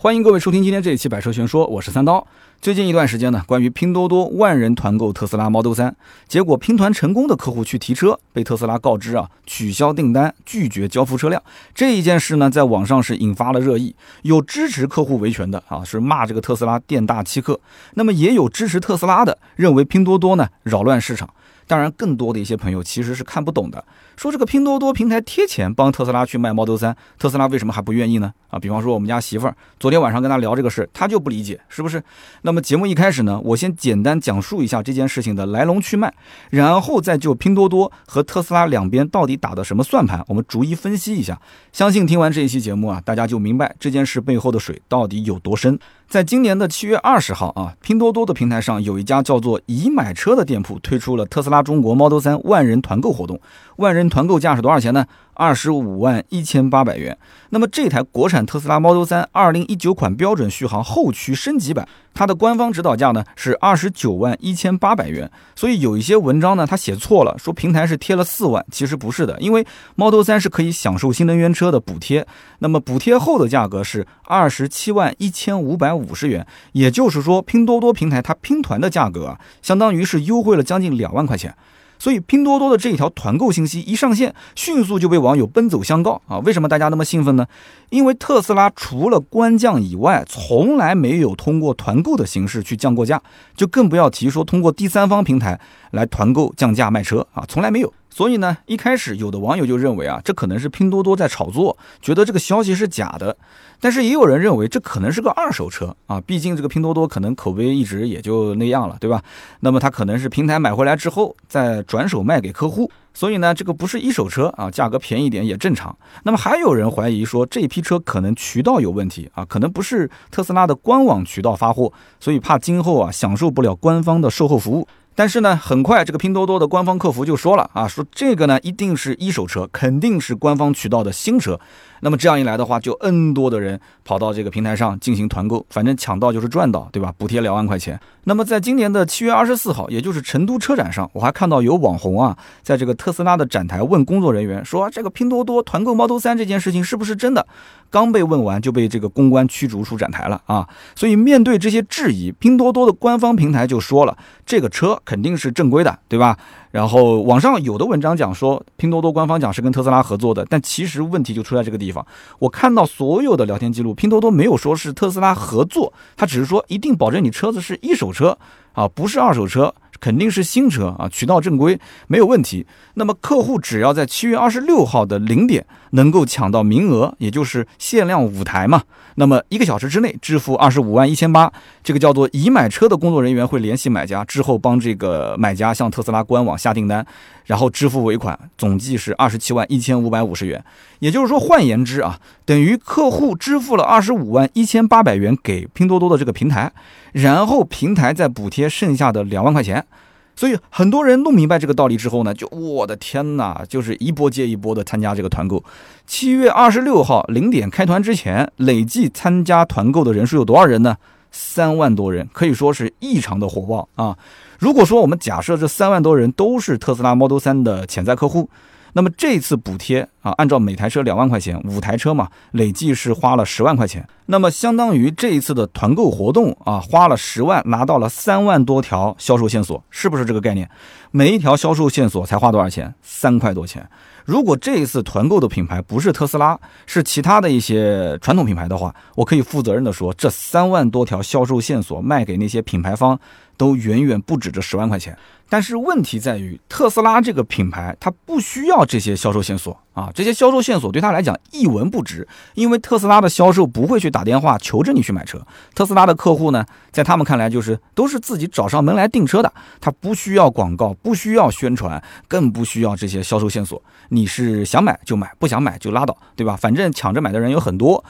欢迎各位收听今天这一期《百车全说》，我是三刀。最近一段时间呢，关于拼多多万人团购特斯拉 Model 3，结果拼团成功的客户去提车，被特斯拉告知啊取消订单，拒绝交付车辆这一件事呢，在网上是引发了热议。有支持客户维权的啊，是骂这个特斯拉店大欺客；那么也有支持特斯拉的，认为拼多多呢扰乱市场。当然，更多的一些朋友其实是看不懂的，说这个拼多多平台贴钱帮特斯拉去卖 Model 3，特斯拉为什么还不愿意呢？啊，比方说我们家媳妇儿昨天晚上跟他聊这个事，他就不理解，是不是？那么节目一开始呢，我先简单讲述一下这件事情的来龙去脉，然后再就拼多多和特斯拉两边到底打的什么算盘，我们逐一分析一下。相信听完这一期节目啊，大家就明白这件事背后的水到底有多深。在今年的七月二十号啊，拼多多的平台上有一家叫做“已买车”的店铺推出了特斯拉中国 Model 3万人团购活动。万人团购价是多少钱呢？二十五万一千八百元。那么这台国产特斯拉 Model 3二零一九款标准续航后驱升级版，它的官方指导价呢是二十九万一千八百元。所以有一些文章呢，它写错了，说平台是贴了四万，其实不是的，因为 Model 3是可以享受新能源车的补贴。那么补贴后的价格是二十七万一千五百五十元，也就是说，拼多多平台它拼团的价格啊，相当于是优惠了将近两万块钱。所以拼多多的这一条团购信息一上线，迅速就被网友奔走相告啊！为什么大家那么兴奋呢？因为特斯拉除了官降以外，从来没有通过团购的形式去降过价，就更不要提说通过第三方平台来团购降价卖车啊，从来没有。所以呢，一开始有的网友就认为啊，这可能是拼多多在炒作，觉得这个消息是假的。但是也有人认为这可能是个二手车啊，毕竟这个拼多多可能口碑一直也就那样了，对吧？那么它可能是平台买回来之后再转手卖给客户，所以呢，这个不是一手车啊，价格便宜点也正常。那么还有人怀疑说这批车可能渠道有问题啊，可能不是特斯拉的官网渠道发货，所以怕今后啊享受不了官方的售后服务。但是呢，很快这个拼多多的官方客服就说了啊，说这个呢一定是一手车，肯定是官方渠道的新车。那么这样一来的话，就 N 多的人跑到这个平台上进行团购，反正抢到就是赚到，对吧？补贴两万块钱。那么在今年的七月二十四号，也就是成都车展上，我还看到有网红啊，在这个特斯拉的展台问工作人员说：“这个拼多多团购 Model 三这件事情是不是真的？”刚被问完就被这个公关驱逐出展台了啊！所以面对这些质疑，拼多多的官方平台就说了：“这个车肯定是正规的，对吧？”然后网上有的文章讲说，拼多多官方讲是跟特斯拉合作的，但其实问题就出在这个地方。我看到所有的聊天记录，拼多多没有说是特斯拉合作，他只是说一定保证你车子是一手车啊，不是二手车。肯定是新车啊，渠道正规没有问题。那么客户只要在七月二十六号的零点能够抢到名额，也就是限量五台嘛，那么一个小时之内支付二十五万一千八，这个叫做已买车的工作人员会联系买家，之后帮这个买家向特斯拉官网下订单，然后支付尾款，总计是二十七万一千五百五十元。也就是说，换言之啊，等于客户支付了二十五万一千八百元给拼多多的这个平台，然后平台再补贴剩下的两万块钱。所以很多人弄明白这个道理之后呢，就我的天哪，就是一波接一波的参加这个团购。七月二十六号零点开团之前，累计参加团购的人数有多少人呢？三万多人，可以说是异常的火爆啊！如果说我们假设这三万多人都是特斯拉 Model 3的潜在客户。那么这次补贴啊，按照每台车两万块钱，五台车嘛，累计是花了十万块钱。那么相当于这一次的团购活动啊，花了十万，拿到了三万多条销售线索，是不是这个概念？每一条销售线索才花多少钱？三块多钱。如果这一次团购的品牌不是特斯拉，是其他的一些传统品牌的话，我可以负责任的说，这三万多条销售线索卖给那些品牌方，都远远不止这十万块钱。但是问题在于，特斯拉这个品牌它不需要这些销售线索啊，这些销售线索对他来讲一文不值，因为特斯拉的销售不会去打电话求着你去买车，特斯拉的客户呢，在他们看来就是都是自己找上门来订车的，他不需要广告，不需要宣传，更不需要这些销售线索，你是想买就买，不想买就拉倒，对吧？反正抢着买的人有很多。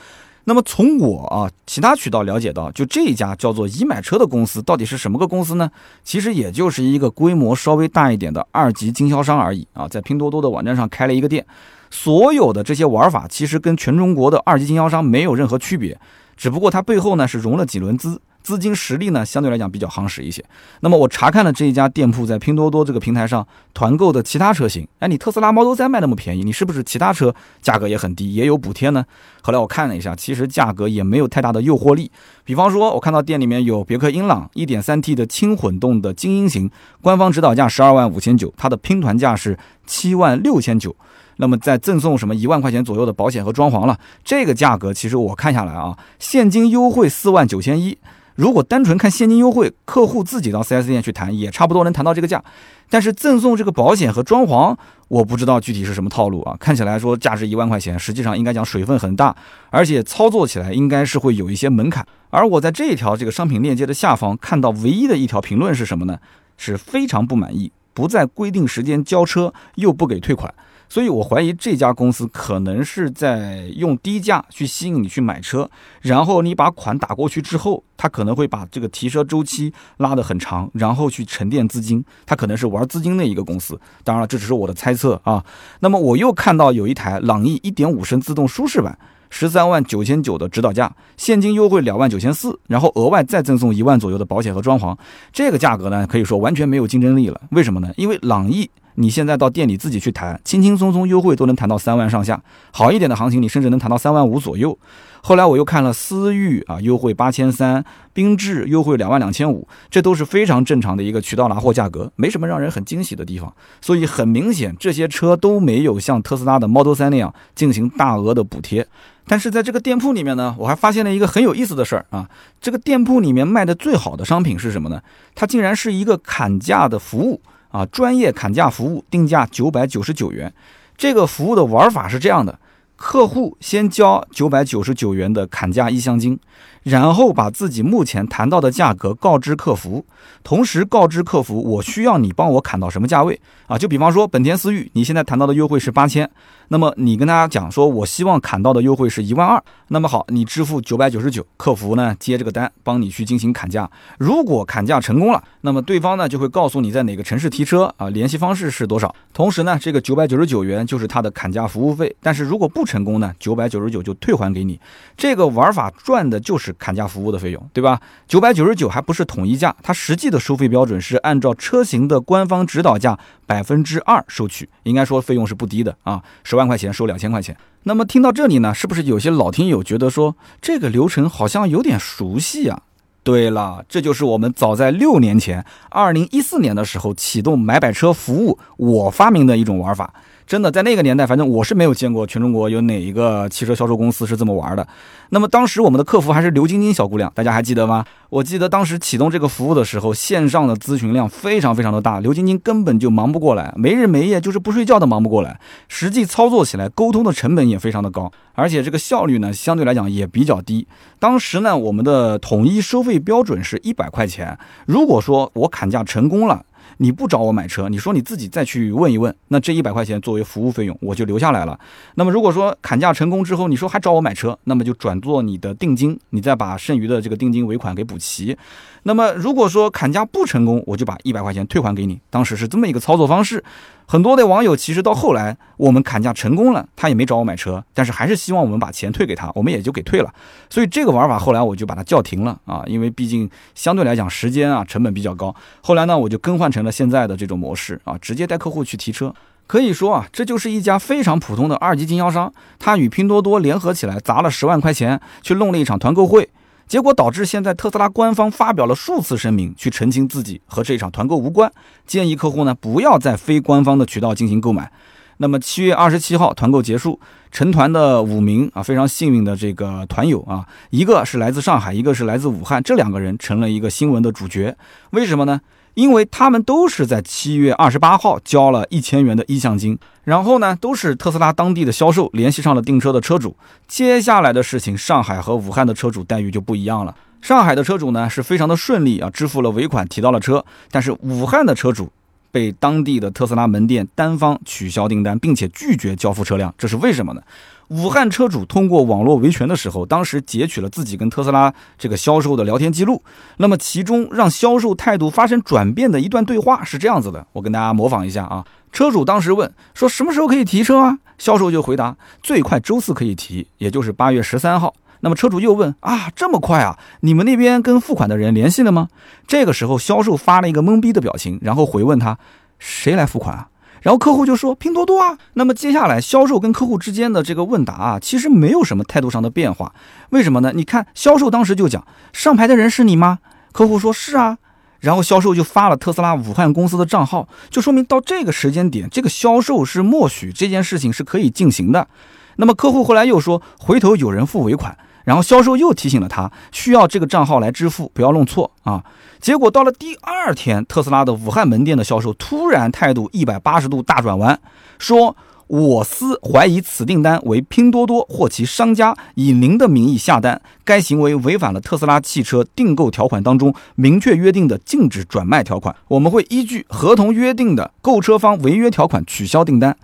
那么从我啊其他渠道了解到，就这一家叫做已买车的公司到底是什么个公司呢？其实也就是一个规模稍微大一点的二级经销商而已啊，在拼多多的网站上开了一个店，所有的这些玩法其实跟全中国的二级经销商没有任何区别，只不过它背后呢是融了几轮资。资金实力呢相对来讲比较夯实一些。那么我查看了这一家店铺在拼多多这个平台上团购的其他车型，哎，你特斯拉 Model 3卖那么便宜，你是不是其他车价格也很低，也有补贴呢？后来我看了一下，其实价格也没有太大的诱惑力。比方说，我看到店里面有别克英朗 1.3T 的轻混动的精英型，官方指导价十二万五千九，它的拼团价是七万六千九。那么再赠送什么一万块钱左右的保险和装潢了，这个价格其实我看下来啊，现金优惠四万九千一。如果单纯看现金优惠，客户自己到 4S 店去谈，也差不多能谈到这个价。但是赠送这个保险和装潢，我不知道具体是什么套路啊。看起来说价值一万块钱，实际上应该讲水分很大，而且操作起来应该是会有一些门槛。而我在这一条这个商品链接的下方看到唯一的一条评论是什么呢？是非常不满意，不在规定时间交车，又不给退款。所以，我怀疑这家公司可能是在用低价去吸引你去买车，然后你把款打过去之后，他可能会把这个提车周期拉得很长，然后去沉淀资金。他可能是玩资金的一个公司。当然了，这只是我的猜测啊。那么，我又看到有一台朗逸1.5升自动舒适版，十三万九千九的指导价，现金优惠两万九千四，然后额外再赠送一万左右的保险和装潢。这个价格呢，可以说完全没有竞争力了。为什么呢？因为朗逸。你现在到店里自己去谈，轻轻松松优惠都能谈到三万上下，好一点的行情你甚至能谈到三万五左右。后来我又看了思域啊，优惠八千三，缤智优惠两万两千五，这都是非常正常的一个渠道拿货价格，没什么让人很惊喜的地方。所以很明显，这些车都没有像特斯拉的 Model 3那样进行大额的补贴。但是在这个店铺里面呢，我还发现了一个很有意思的事儿啊，这个店铺里面卖的最好的商品是什么呢？它竟然是一个砍价的服务。啊，专业砍价服务定价九百九十九元，这个服务的玩法是这样的：客户先交九百九十九元的砍价意向金，然后把自己目前谈到的价格告知客服，同时告知客服我需要你帮我砍到什么价位啊？就比方说本田思域，你现在谈到的优惠是八千。那么你跟大家讲说，我希望砍到的优惠是一万二。那么好，你支付九百九十九，客服呢接这个单，帮你去进行砍价。如果砍价成功了，那么对方呢就会告诉你在哪个城市提车啊，联系方式是多少。同时呢，这个九百九十九元就是他的砍价服务费。但是如果不成功呢，九百九十九就退还给你。这个玩法赚的就是砍价服务的费用，对吧？九百九十九还不是统一价，它实际的收费标准是按照车型的官方指导价百分之二收取，应该说费用是不低的啊。十万块钱收两千块钱，那么听到这里呢，是不是有些老听友觉得说这个流程好像有点熟悉啊？对了，这就是我们早在六年前，二零一四年的时候启动买百车服务，我发明的一种玩法。真的，在那个年代，反正我是没有见过全中国有哪一个汽车销售公司是这么玩的。那么当时我们的客服还是刘晶晶小姑娘，大家还记得吗？我记得当时启动这个服务的时候，线上的咨询量非常非常的大，刘晶晶根本就忙不过来，没日没夜就是不睡觉都忙不过来。实际操作起来，沟通的成本也非常的高，而且这个效率呢，相对来讲也比较低。当时呢，我们的统一收费标准是一百块钱，如果说我砍价成功了。你不找我买车，你说你自己再去问一问，那这一百块钱作为服务费用，我就留下来了。那么如果说砍价成功之后，你说还找我买车，那么就转做你的定金，你再把剩余的这个定金尾款给补齐。那么如果说砍价不成功，我就把一百块钱退还给你。当时是这么一个操作方式。很多的网友其实到后来，我们砍价成功了，他也没找我买车，但是还是希望我们把钱退给他，我们也就给退了。所以这个玩法后来我就把它叫停了啊，因为毕竟相对来讲时间啊成本比较高。后来呢，我就更换成了现在的这种模式啊，直接带客户去提车。可以说啊，这就是一家非常普通的二级经销商，他与拼多多联合起来砸了十万块钱去弄了一场团购会。结果导致现在特斯拉官方发表了数次声明，去澄清自己和这场团购无关，建议客户呢不要在非官方的渠道进行购买。那么七月二十七号团购结束，成团的五名啊非常幸运的这个团友啊，一个是来自上海，一个是来自武汉，这两个人成了一个新闻的主角。为什么呢？因为他们都是在七月二十八号交了一千元的意向金，然后呢，都是特斯拉当地的销售联系上了订车的车主。接下来的事情，上海和武汉的车主待遇就不一样了。上海的车主呢是非常的顺利啊，支付了尾款，提到了车。但是武汉的车主被当地的特斯拉门店单方取消订单，并且拒绝交付车辆，这是为什么呢？武汉车主通过网络维权的时候，当时截取了自己跟特斯拉这个销售的聊天记录。那么其中让销售态度发生转变的一段对话是这样子的，我跟大家模仿一下啊。车主当时问说什么时候可以提车啊？销售就回答最快周四可以提，也就是八月十三号。那么车主又问啊，这么快啊？你们那边跟付款的人联系了吗？这个时候销售发了一个懵逼的表情，然后回问他，谁来付款啊？然后客户就说拼多多啊。那么接下来销售跟客户之间的这个问答啊，其实没有什么态度上的变化。为什么呢？你看销售当时就讲，上牌的人是你吗？客户说是啊。然后销售就发了特斯拉武汉公司的账号，就说明到这个时间点，这个销售是默许这件事情是可以进行的。那么客户后来又说，回头有人付尾款，然后销售又提醒了他，需要这个账号来支付，不要弄错啊。结果到了第二天，特斯拉的武汉门店的销售突然态度一百八十度大转弯，说。我司怀疑此订单为拼多多或其商家以您的名义下单，该行为违反了特斯拉汽车订购条款当中明确约定的禁止转卖条款。我们会依据合同约定的购车方违约条款取消订单。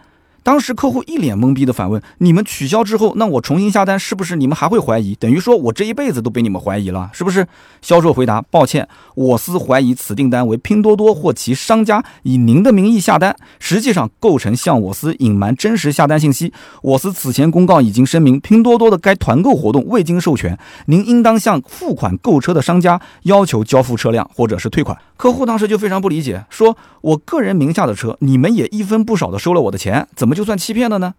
当时客户一脸懵逼的反问：“你们取消之后，那我重新下单，是不是你们还会怀疑？等于说我这一辈子都被你们怀疑了，是不是？”销售回答：“抱歉，我司怀疑此订单为拼多多或其商家以您的名义下单，实际上构成向我司隐瞒真实下单信息。我司此前公告已经声明，拼多多的该团购活动未经授权，您应当向付款购车的商家要求交付车辆或者是退款。”客户当时就非常不理解，说：“我个人名下的车，你们也一分不少的收了我的钱，怎么？”就算欺骗了呢？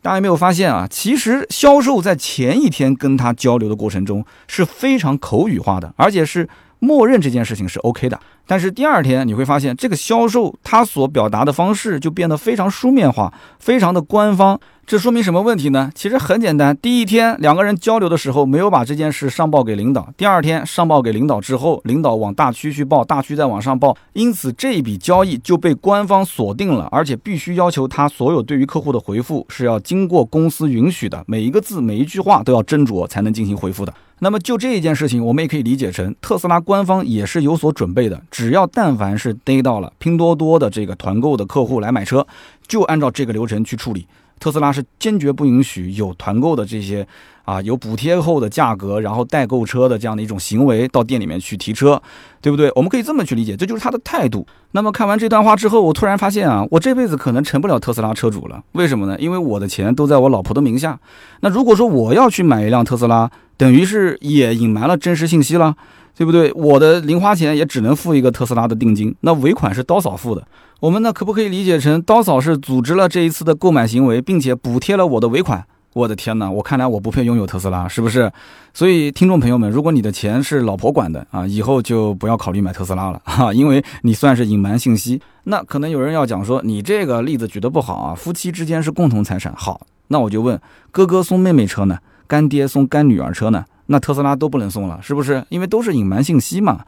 大家有没有发现啊？其实销售在前一天跟他交流的过程中是非常口语化的，而且是默认这件事情是 OK 的。但是第二天你会发现，这个销售他所表达的方式就变得非常书面化，非常的官方。这说明什么问题呢？其实很简单，第一天两个人交流的时候没有把这件事上报给领导，第二天上报给领导之后，领导往大区去报，大区再往上报，因此这一笔交易就被官方锁定了，而且必须要求他所有对于客户的回复是要经过公司允许的，每一个字每一句话都要斟酌才能进行回复的。那么就这一件事情，我们也可以理解成特斯拉官方也是有所准备的，只要但凡是逮到了拼多多的这个团购的客户来买车，就按照这个流程去处理。特斯拉是坚决不允许有团购的这些啊，有补贴后的价格，然后代购车的这样的一种行为到店里面去提车，对不对？我们可以这么去理解，这就是他的态度。那么看完这段话之后，我突然发现啊，我这辈子可能成不了特斯拉车主了。为什么呢？因为我的钱都在我老婆的名下。那如果说我要去买一辆特斯拉，等于是也隐瞒了真实信息了，对不对？我的零花钱也只能付一个特斯拉的定金，那尾款是刀嫂付的。我们呢，可不可以理解成刀嫂是组织了这一次的购买行为，并且补贴了我的尾款？我的天哪，我看来我不配拥有特斯拉，是不是？所以听众朋友们，如果你的钱是老婆管的啊，以后就不要考虑买特斯拉了哈，因为你算是隐瞒信息。那可能有人要讲说，你这个例子举得不好啊，夫妻之间是共同财产。好，那我就问，哥哥送妹妹车呢？干爹送干女儿车呢？那特斯拉都不能送了，是不是？因为都是隐瞒信息嘛。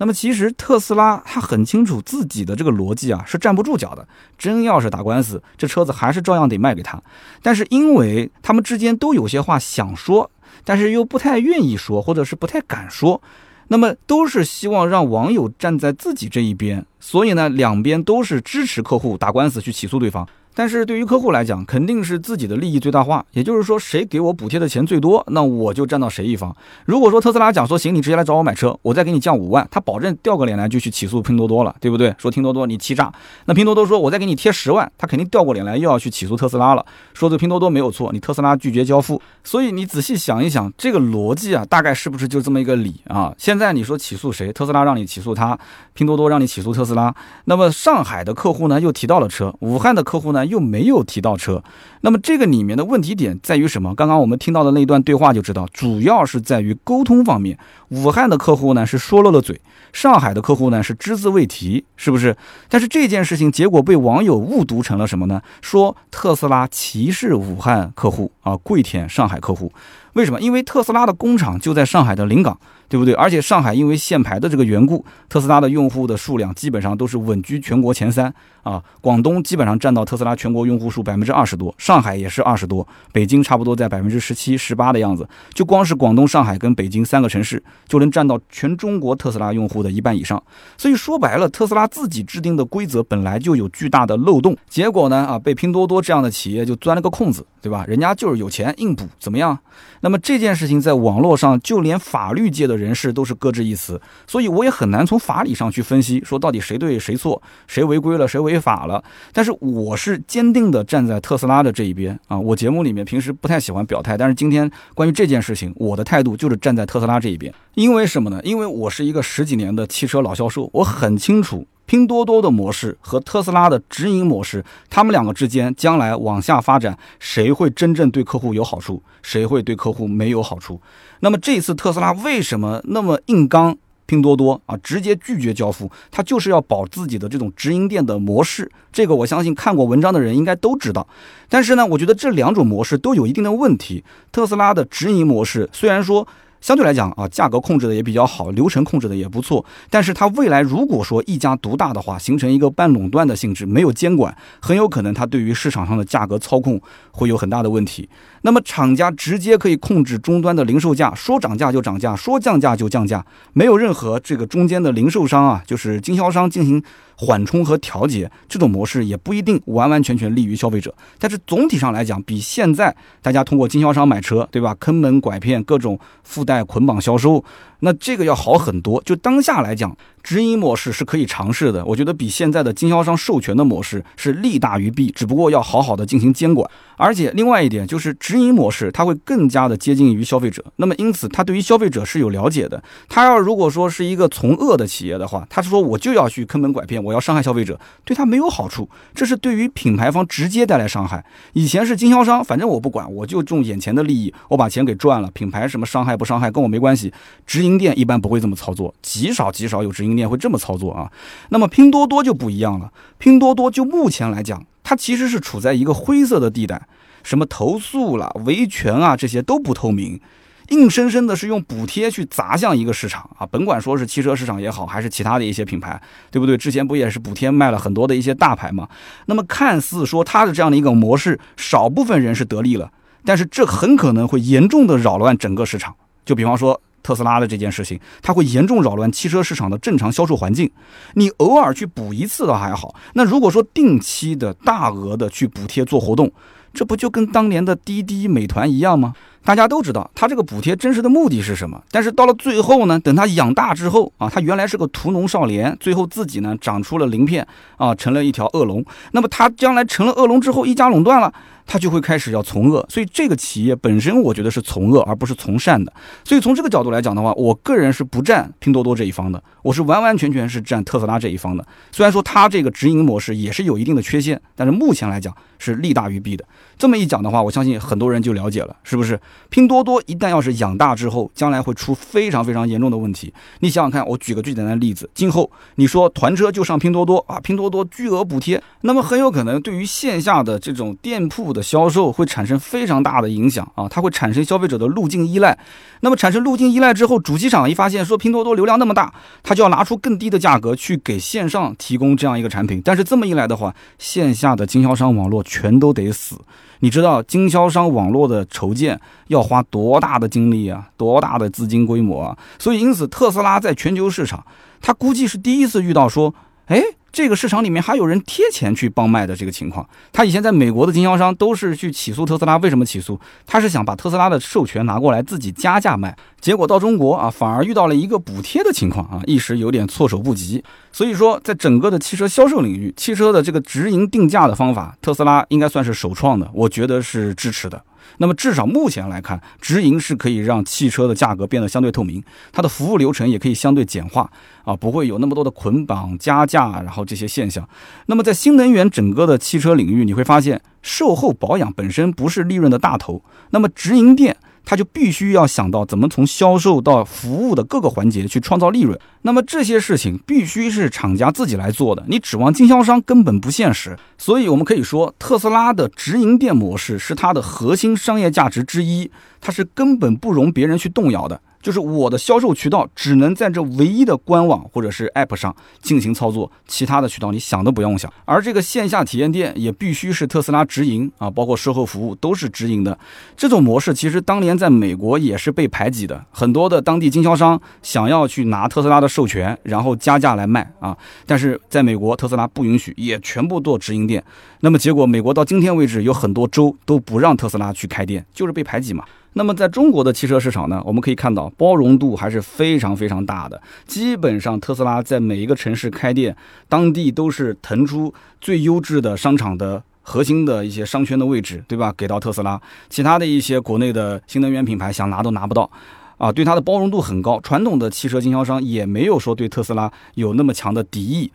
那么其实特斯拉他很清楚自己的这个逻辑啊是站不住脚的，真要是打官司，这车子还是照样得卖给他。但是因为他们之间都有些话想说，但是又不太愿意说，或者是不太敢说，那么都是希望让网友站在自己这一边，所以呢，两边都是支持客户打官司去起诉对方。但是对于客户来讲，肯定是自己的利益最大化。也就是说，谁给我补贴的钱最多，那我就站到谁一方。如果说特斯拉讲说行，你直接来找我买车，我再给你降五万，他保证掉个脸来就去起诉拼多多了，对不对？说拼多多你欺诈。那拼多多说我再给你贴十万，他肯定掉过脸来又要去起诉特斯拉了，说这拼多多没有错，你特斯拉拒绝交付。所以你仔细想一想，这个逻辑啊，大概是不是就这么一个理啊？现在你说起诉谁？特斯拉让你起诉他，拼多多让你起诉特斯拉。那么上海的客户呢，又提到了车；武汉的客户呢，又没有提。到车，那么这个里面的问题点在于什么？刚刚我们听到的那段对话就知道，主要是在于沟通方面。武汉的客户呢是说漏了嘴，上海的客户呢是只字未提，是不是？但是这件事情结果被网友误读成了什么呢？说特斯拉歧视武汉客户啊，跪舔上海客户。为什么？因为特斯拉的工厂就在上海的临港。对不对？而且上海因为限牌的这个缘故，特斯拉的用户的数量基本上都是稳居全国前三啊。广东基本上占到特斯拉全国用户数百分之二十多，上海也是二十多，北京差不多在百分之十七、十八的样子。就光是广东、上海跟北京三个城市，就能占到全中国特斯拉用户的一半以上。所以说白了，特斯拉自己制定的规则本来就有巨大的漏洞，结果呢啊，被拼多多这样的企业就钻了个空子，对吧？人家就是有钱硬补，怎么样？那么这件事情在网络上，就连法律界的人士都是各执一词，所以我也很难从法理上去分析，说到底谁对谁错，谁违规了，谁违法了。但是我是坚定的站在特斯拉的这一边啊！我节目里面平时不太喜欢表态，但是今天关于这件事情，我的态度就是站在特斯拉这一边。因为什么呢？因为我是一个十几年的汽车老销售，我很清楚拼多多的模式和特斯拉的直营模式，他们两个之间将来往下发展，谁会真正对客户有好处，谁会对客户没有好处？那么这次特斯拉为什么那么硬刚拼多多啊？直接拒绝交付，他就是要保自己的这种直营店的模式。这个我相信看过文章的人应该都知道。但是呢，我觉得这两种模式都有一定的问题。特斯拉的直营模式虽然说。相对来讲啊，价格控制的也比较好，流程控制的也不错。但是它未来如果说一家独大的话，形成一个半垄断的性质，没有监管，很有可能它对于市场上的价格操控会有很大的问题。那么厂家直接可以控制终端的零售价，说涨价就涨价，说降价就降价，没有任何这个中间的零售商啊，就是经销商进行缓冲和调节，这种模式也不一定完完全全利于消费者。但是总体上来讲，比现在大家通过经销商买车，对吧？坑蒙拐骗，各种附带捆绑销售。那这个要好很多，就当下来讲，直营模式是可以尝试的。我觉得比现在的经销商授权的模式是利大于弊，只不过要好好的进行监管。而且另外一点就是直营模式，它会更加的接近于消费者。那么因此，它对于消费者是有了解的。他要如果说是一个从恶的企业的话，他说我就要去坑蒙拐骗，我要伤害消费者，对他没有好处。这是对于品牌方直接带来伤害。以前是经销商，反正我不管，我就重眼前的利益，我把钱给赚了，品牌什么伤害不伤害跟我没关系。直营。营店一般不会这么操作，极少极少有直营店会这么操作啊。那么拼多多就不一样了，拼多多就目前来讲，它其实是处在一个灰色的地带，什么投诉了、维权啊这些都不透明，硬生生的是用补贴去砸向一个市场啊，甭管说是汽车市场也好，还是其他的一些品牌，对不对？之前不也是补贴卖了很多的一些大牌嘛？那么看似说它的这样的一个模式，少部分人是得利了，但是这很可能会严重的扰乱整个市场。就比方说。特斯拉的这件事情，它会严重扰乱汽车市场的正常销售环境。你偶尔去补一次倒还好，那如果说定期的大额的去补贴做活动，这不就跟当年的滴滴、美团一样吗？大家都知道，它这个补贴真实的目的是什么？但是到了最后呢，等它养大之后啊，它原来是个屠农少年，最后自己呢长出了鳞片啊，成了一条恶龙。那么它将来成了恶龙之后，一家垄断了。他就会开始要从恶，所以这个企业本身我觉得是从恶而不是从善的。所以从这个角度来讲的话，我个人是不站拼多多这一方的，我是完完全全是站特斯拉这一方的。虽然说它这个直营模式也是有一定的缺陷，但是目前来讲是利大于弊的。这么一讲的话，我相信很多人就了解了，是不是？拼多多一旦要是养大之后，将来会出非常非常严重的问题。你想想看，我举个最简单的例子，今后你说团车就上拼多多啊，拼多多巨额补贴，那么很有可能对于线下的这种店铺的。销售会产生非常大的影响啊，它会产生消费者的路径依赖。那么产生路径依赖之后，主机厂一发现说拼多多流量那么大，它就要拿出更低的价格去给线上提供这样一个产品。但是这么一来的话，线下的经销商网络全都得死。你知道经销商网络的筹建要花多大的精力啊，多大的资金规模啊？所以因此，特斯拉在全球市场，它估计是第一次遇到说，哎。这个市场里面还有人贴钱去帮卖的这个情况，他以前在美国的经销商都是去起诉特斯拉，为什么起诉？他是想把特斯拉的授权拿过来自己加价卖，结果到中国啊，反而遇到了一个补贴的情况啊，一时有点措手不及。所以说，在整个的汽车销售领域，汽车的这个直营定价的方法，特斯拉应该算是首创的，我觉得是支持的。那么至少目前来看，直营是可以让汽车的价格变得相对透明，它的服务流程也可以相对简化啊，不会有那么多的捆绑加价，然后这些现象。那么在新能源整个的汽车领域，你会发现售后保养本身不是利润的大头，那么直营店。他就必须要想到怎么从销售到服务的各个环节去创造利润，那么这些事情必须是厂家自己来做的，你指望经销商根本不现实。所以，我们可以说，特斯拉的直营店模式是它的核心商业价值之一，它是根本不容别人去动摇的。就是我的销售渠道只能在这唯一的官网或者是 App 上进行操作，其他的渠道你想都不用想。而这个线下体验店也必须是特斯拉直营啊，包括售后服务都是直营的。这种模式其实当年在美国也是被排挤的，很多的当地经销商想要去拿特斯拉的授权，然后加价来卖啊，但是在美国特斯拉不允许，也全部做直营店。那么结果美国到今天为止有很多州都不让特斯拉去开店，就是被排挤嘛。那么在中国的汽车市场呢，我们可以看到包容度还是非常非常大的。基本上特斯拉在每一个城市开店，当地都是腾出最优质的商场的核心的一些商圈的位置，对吧？给到特斯拉，其他的一些国内的新能源品牌想拿都拿不到。啊，对它的包容度很高，传统的汽车经销商也没有说对特斯拉有那么强的敌意。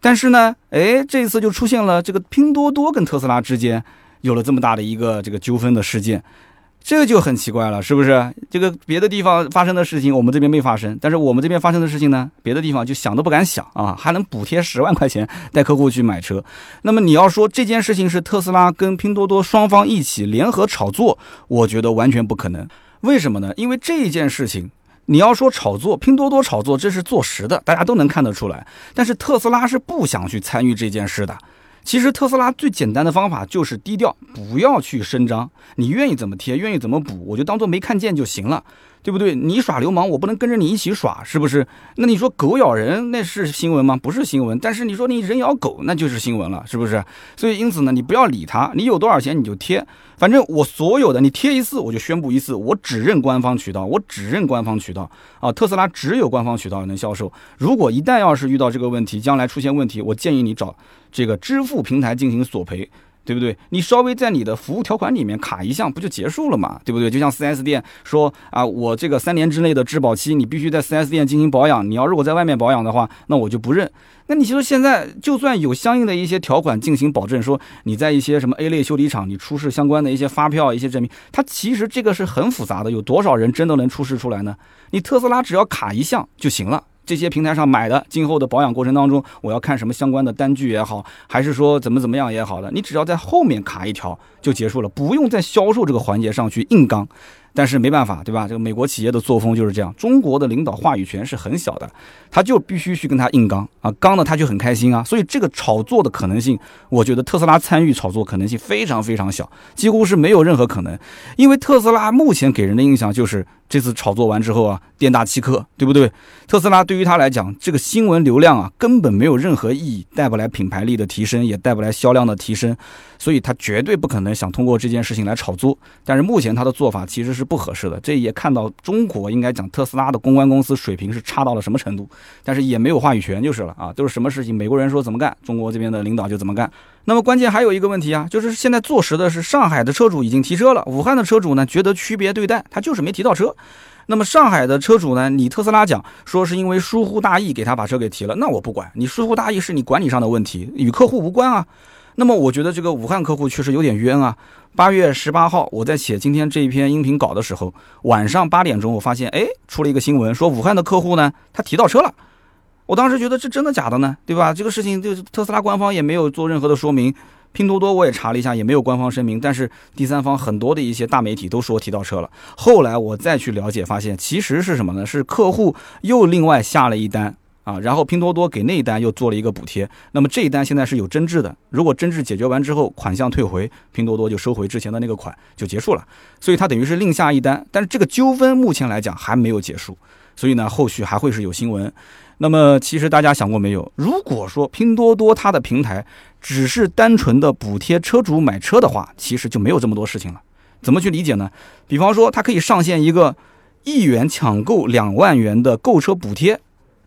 但是呢，哎，这一次就出现了这个拼多多跟特斯拉之间有了这么大的一个这个纠纷的事件，这就很奇怪了，是不是？这个别的地方发生的事情，我们这边没发生，但是我们这边发生的事情呢，别的地方就想都不敢想啊，还能补贴十万块钱带客户去买车。那么你要说这件事情是特斯拉跟拼多多双方一起联合炒作，我觉得完全不可能。为什么呢？因为这件事情，你要说炒作，拼多多炒作，这是坐实的，大家都能看得出来。但是特斯拉是不想去参与这件事的。其实特斯拉最简单的方法就是低调，不要去声张。你愿意怎么贴，愿意怎么补，我就当做没看见就行了。对不对？你耍流氓，我不能跟着你一起耍，是不是？那你说狗咬人，那是新闻吗？不是新闻。但是你说你人咬狗，那就是新闻了，是不是？所以因此呢，你不要理他，你有多少钱你就贴，反正我所有的你贴一次，我就宣布一次，我只认官方渠道，我只认官方渠道啊！特斯拉只有官方渠道能销售。如果一旦要是遇到这个问题，将来出现问题，我建议你找这个支付平台进行索赔。对不对？你稍微在你的服务条款里面卡一项，不就结束了嘛？对不对？就像 4S 店说啊，我这个三年之内的质保期，你必须在 4S 店进行保养。你要如果在外面保养的话，那我就不认。那你其实现在就算有相应的一些条款进行保证，说你在一些什么 A 类修理厂，你出示相关的一些发票、一些证明，它其实这个是很复杂的。有多少人真的能出示出来呢？你特斯拉只要卡一项就行了。这些平台上买的，今后的保养过程当中，我要看什么相关的单据也好，还是说怎么怎么样也好的，你只要在后面卡一条就结束了，不用在销售这个环节上去硬刚。但是没办法，对吧？这个美国企业的作风就是这样，中国的领导话语权是很小的，他就必须去跟他硬刚啊，刚了他就很开心啊，所以这个炒作的可能性，我觉得特斯拉参与炒作可能性非常非常小，几乎是没有任何可能，因为特斯拉目前给人的印象就是这次炒作完之后啊，店大欺客，对不对？特斯拉对于他来讲，这个新闻流量啊，根本没有任何意义，带不来品牌力的提升，也带不来销量的提升，所以他绝对不可能想通过这件事情来炒作。但是目前他的做法其实是。不合适的，这也看到中国应该讲特斯拉的公关公司水平是差到了什么程度，但是也没有话语权就是了啊，都是什么事情美国人说怎么干，中国这边的领导就怎么干。那么关键还有一个问题啊，就是现在坐实的是上海的车主已经提车了，武汉的车主呢觉得区别对待，他就是没提到车。那么上海的车主呢，你特斯拉讲说是因为疏忽大意给他把车给提了，那我不管你疏忽大意是你管理上的问题，与客户无关啊。那么我觉得这个武汉客户确实有点冤啊。八月十八号，我在写今天这一篇音频稿的时候，晚上八点钟，我发现，哎，出了一个新闻，说武汉的客户呢，他提到车了。我当时觉得这真的假的呢？对吧？这个事情，就是特斯拉官方也没有做任何的说明，拼多多我也查了一下，也没有官方声明。但是第三方很多的一些大媒体都说提到车了。后来我再去了解，发现其实是什么呢？是客户又另外下了一单。啊，然后拼多多给那一单又做了一个补贴，那么这一单现在是有争执的，如果争执解决完之后，款项退回，拼多多就收回之前的那个款就结束了，所以它等于是另下一单，但是这个纠纷目前来讲还没有结束，所以呢，后续还会是有新闻。那么其实大家想过没有，如果说拼多多它的平台只是单纯的补贴车主买车的话，其实就没有这么多事情了。怎么去理解呢？比方说它可以上线一个一元抢购两万元的购车补贴。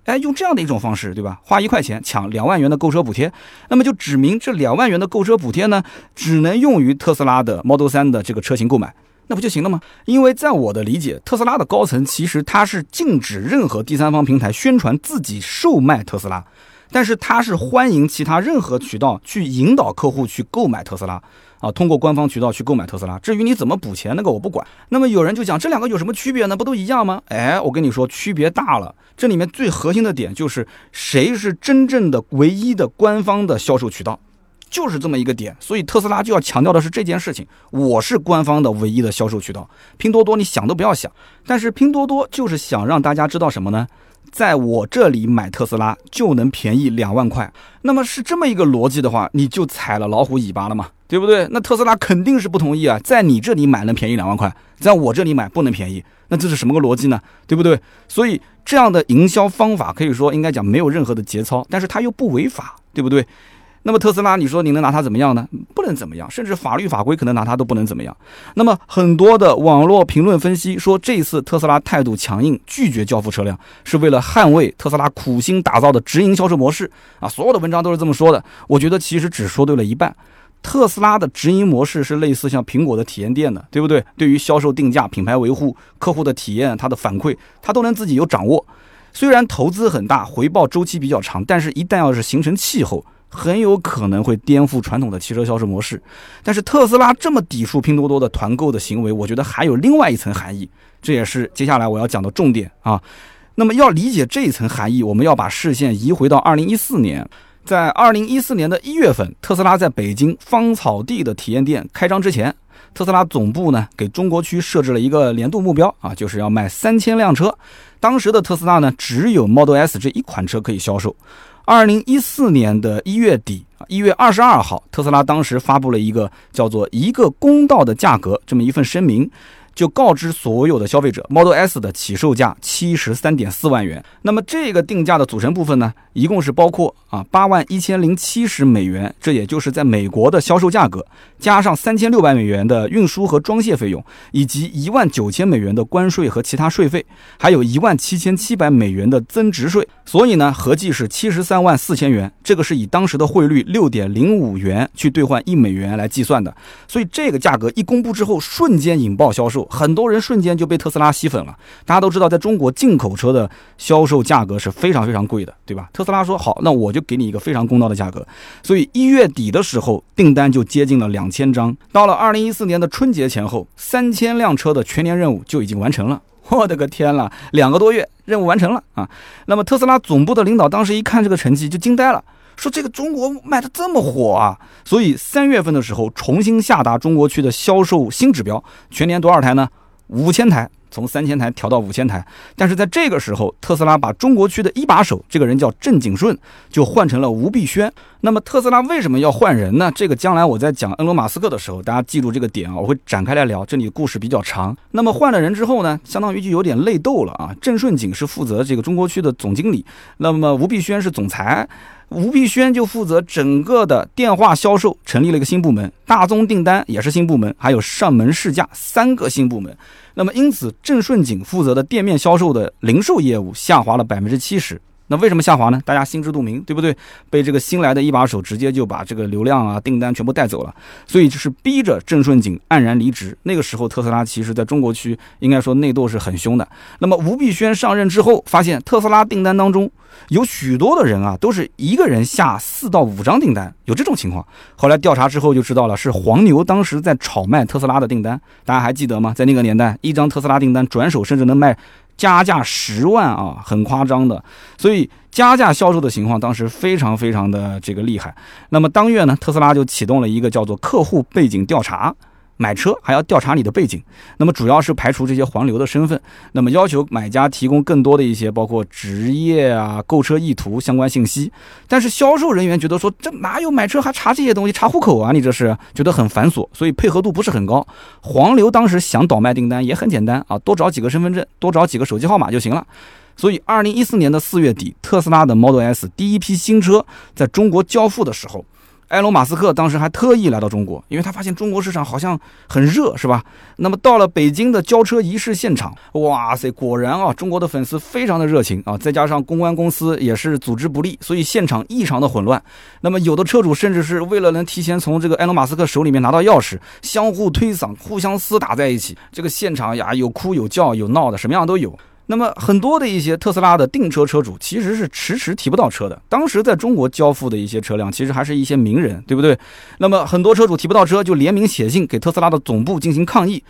哎，用这样的一种方式，对吧？花一块钱抢两万元的购车补贴，那么就指明这两万元的购车补贴呢，只能用于特斯拉的 Model 3的这个车型购买，那不就行了吗？因为在我的理解，特斯拉的高层其实他是禁止任何第三方平台宣传自己售卖特斯拉，但是他是欢迎其他任何渠道去引导客户去购买特斯拉。啊，通过官方渠道去购买特斯拉，至于你怎么补钱，那个我不管。那么有人就讲这两个有什么区别呢？不都一样吗？哎，我跟你说，区别大了。这里面最核心的点就是谁是真正的唯一的官方的销售渠道，就是这么一个点。所以特斯拉就要强调的是这件事情，我是官方的唯一的销售渠道。拼多多你想都不要想。但是拼多多就是想让大家知道什么呢？在我这里买特斯拉就能便宜两万块。那么是这么一个逻辑的话，你就踩了老虎尾巴了嘛？对不对？那特斯拉肯定是不同意啊，在你这里买能便宜两万块，在我这里买不能便宜，那这是什么个逻辑呢？对不对？所以这样的营销方法可以说应该讲没有任何的节操，但是它又不违法，对不对？那么特斯拉，你说你能拿它怎么样呢？不能怎么样，甚至法律法规可能拿它都不能怎么样。那么很多的网络评论分析说，这次特斯拉态度强硬，拒绝交付车辆，是为了捍卫特斯拉苦心打造的直营销售模式啊！所有的文章都是这么说的。我觉得其实只说对了一半。特斯拉的直营模式是类似像苹果的体验店的，对不对？对于销售定价、品牌维护、客户的体验、它的反馈，它都能自己有掌握。虽然投资很大，回报周期比较长，但是一旦要是形成气候，很有可能会颠覆传统的汽车销售模式。但是特斯拉这么抵触拼多多的团购的行为，我觉得还有另外一层含义，这也是接下来我要讲的重点啊。那么要理解这一层含义，我们要把视线移回到二零一四年。在二零一四年的一月份，特斯拉在北京芳草地的体验店开张之前，特斯拉总部呢给中国区设置了一个年度目标啊，就是要卖三千辆车。当时的特斯拉呢只有 Model S 这一款车可以销售。二零一四年的一月底啊，一月二十二号，特斯拉当时发布了一个叫做“一个公道的价格”这么一份声明。就告知所有的消费者，Model S 的起售价七十三点四万元。那么这个定价的组成部分呢，一共是包括啊八万一千零七十美元，这也就是在美国的销售价格，加上三千六百美元的运输和装卸费用，以及一万九千美元的关税和其他税费，还有一万七千七百美元的增值税。所以呢，合计是七十三万四千元。这个是以当时的汇率六点零五元去兑换一美元来计算的。所以这个价格一公布之后，瞬间引爆销售。很多人瞬间就被特斯拉吸粉了。大家都知道，在中国进口车的销售价格是非常非常贵的，对吧？特斯拉说好，那我就给你一个非常公道的价格。所以一月底的时候，订单就接近了两千张。到了二零一四年的春节前后，三千辆车的全年任务就已经完成了。我的个天了，两个多月任务完成了啊！那么特斯拉总部的领导当时一看这个成绩就惊呆了。说这个中国卖的这么火啊，所以三月份的时候重新下达中国区的销售新指标，全年多少台呢？五千台。从三千台调到五千台，但是在这个时候，特斯拉把中国区的一把手，这个人叫郑景顺，就换成了吴碧轩。那么特斯拉为什么要换人呢？这个将来我在讲恩罗马斯克的时候，大家记住这个点啊，我会展开来聊。这里故事比较长。那么换了人之后呢，相当于就有点内斗了啊。郑顺景是负责这个中国区的总经理，那么吴碧轩是总裁。吴碧轩就负责整个的电话销售，成立了一个新部门；大宗订单也是新部门，还有上门试驾三个新部门。那么因此，郑顺景负责的店面销售的零售业务下滑了百分之七十。那为什么下滑呢？大家心知肚明，对不对？被这个新来的一把手直接就把这个流量啊、订单全部带走了，所以就是逼着郑顺景黯然离职。那个时候，特斯拉其实在中国区应该说内斗是很凶的。那么吴碧轩上任之后，发现特斯拉订单当中有许多的人啊，都是一个人下四到五张订单，有这种情况。后来调查之后就知道了，是黄牛当时在炒卖特斯拉的订单。大家还记得吗？在那个年代，一张特斯拉订单转手甚至能卖。加价十万啊，很夸张的，所以加价销售的情况当时非常非常的这个厉害。那么当月呢，特斯拉就启动了一个叫做客户背景调查。买车还要调查你的背景，那么主要是排除这些黄牛的身份，那么要求买家提供更多的一些包括职业啊、购车意图相关信息。但是销售人员觉得说，这哪有买车还查这些东西？查户口啊？你这是觉得很繁琐，所以配合度不是很高。黄牛当时想倒卖订单也很简单啊，多找几个身份证，多找几个手机号码就行了。所以，二零一四年的四月底，特斯拉的 Model S 第一批新车在中国交付的时候。埃隆·马斯克当时还特意来到中国，因为他发现中国市场好像很热，是吧？那么到了北京的交车仪式现场，哇塞，果然啊，中国的粉丝非常的热情啊，再加上公关公司也是组织不力，所以现场异常的混乱。那么有的车主甚至是为了能提前从这个埃隆·马斯克手里面拿到钥匙，相互推搡，互相厮打在一起。这个现场呀，有哭有叫有闹的，什么样都有。那么很多的一些特斯拉的订车车主其实是迟迟提不到车的。当时在中国交付的一些车辆，其实还是一些名人，对不对？那么很多车主提不到车，就联名写信给特斯拉的总部进行抗议。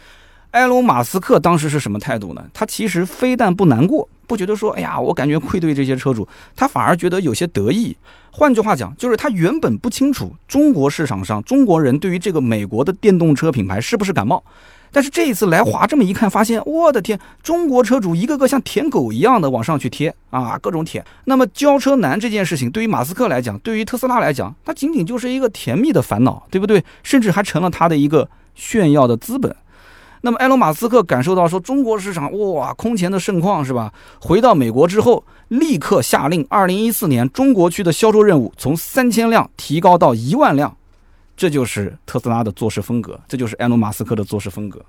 埃隆·马斯克当时是什么态度呢？他其实非但不难过，不觉得说，哎呀，我感觉愧对这些车主，他反而觉得有些得意。换句话讲，就是他原本不清楚中国市场上中国人对于这个美国的电动车品牌是不是感冒。但是这一次来华这么一看，发现我的天，中国车主一个个像舔狗一样的往上去贴啊，各种舔。那么交车难这件事情，对于马斯克来讲，对于特斯拉来讲，它仅仅就是一个甜蜜的烦恼，对不对？甚至还成了他的一个炫耀的资本。那么埃隆·马斯克感受到说中国市场哇空前的盛况是吧？回到美国之后，立刻下令，二零一四年中国区的销售任务从三千辆提高到一万辆。这就是特斯拉的做事风格，这就是埃隆·马斯克的做事风格。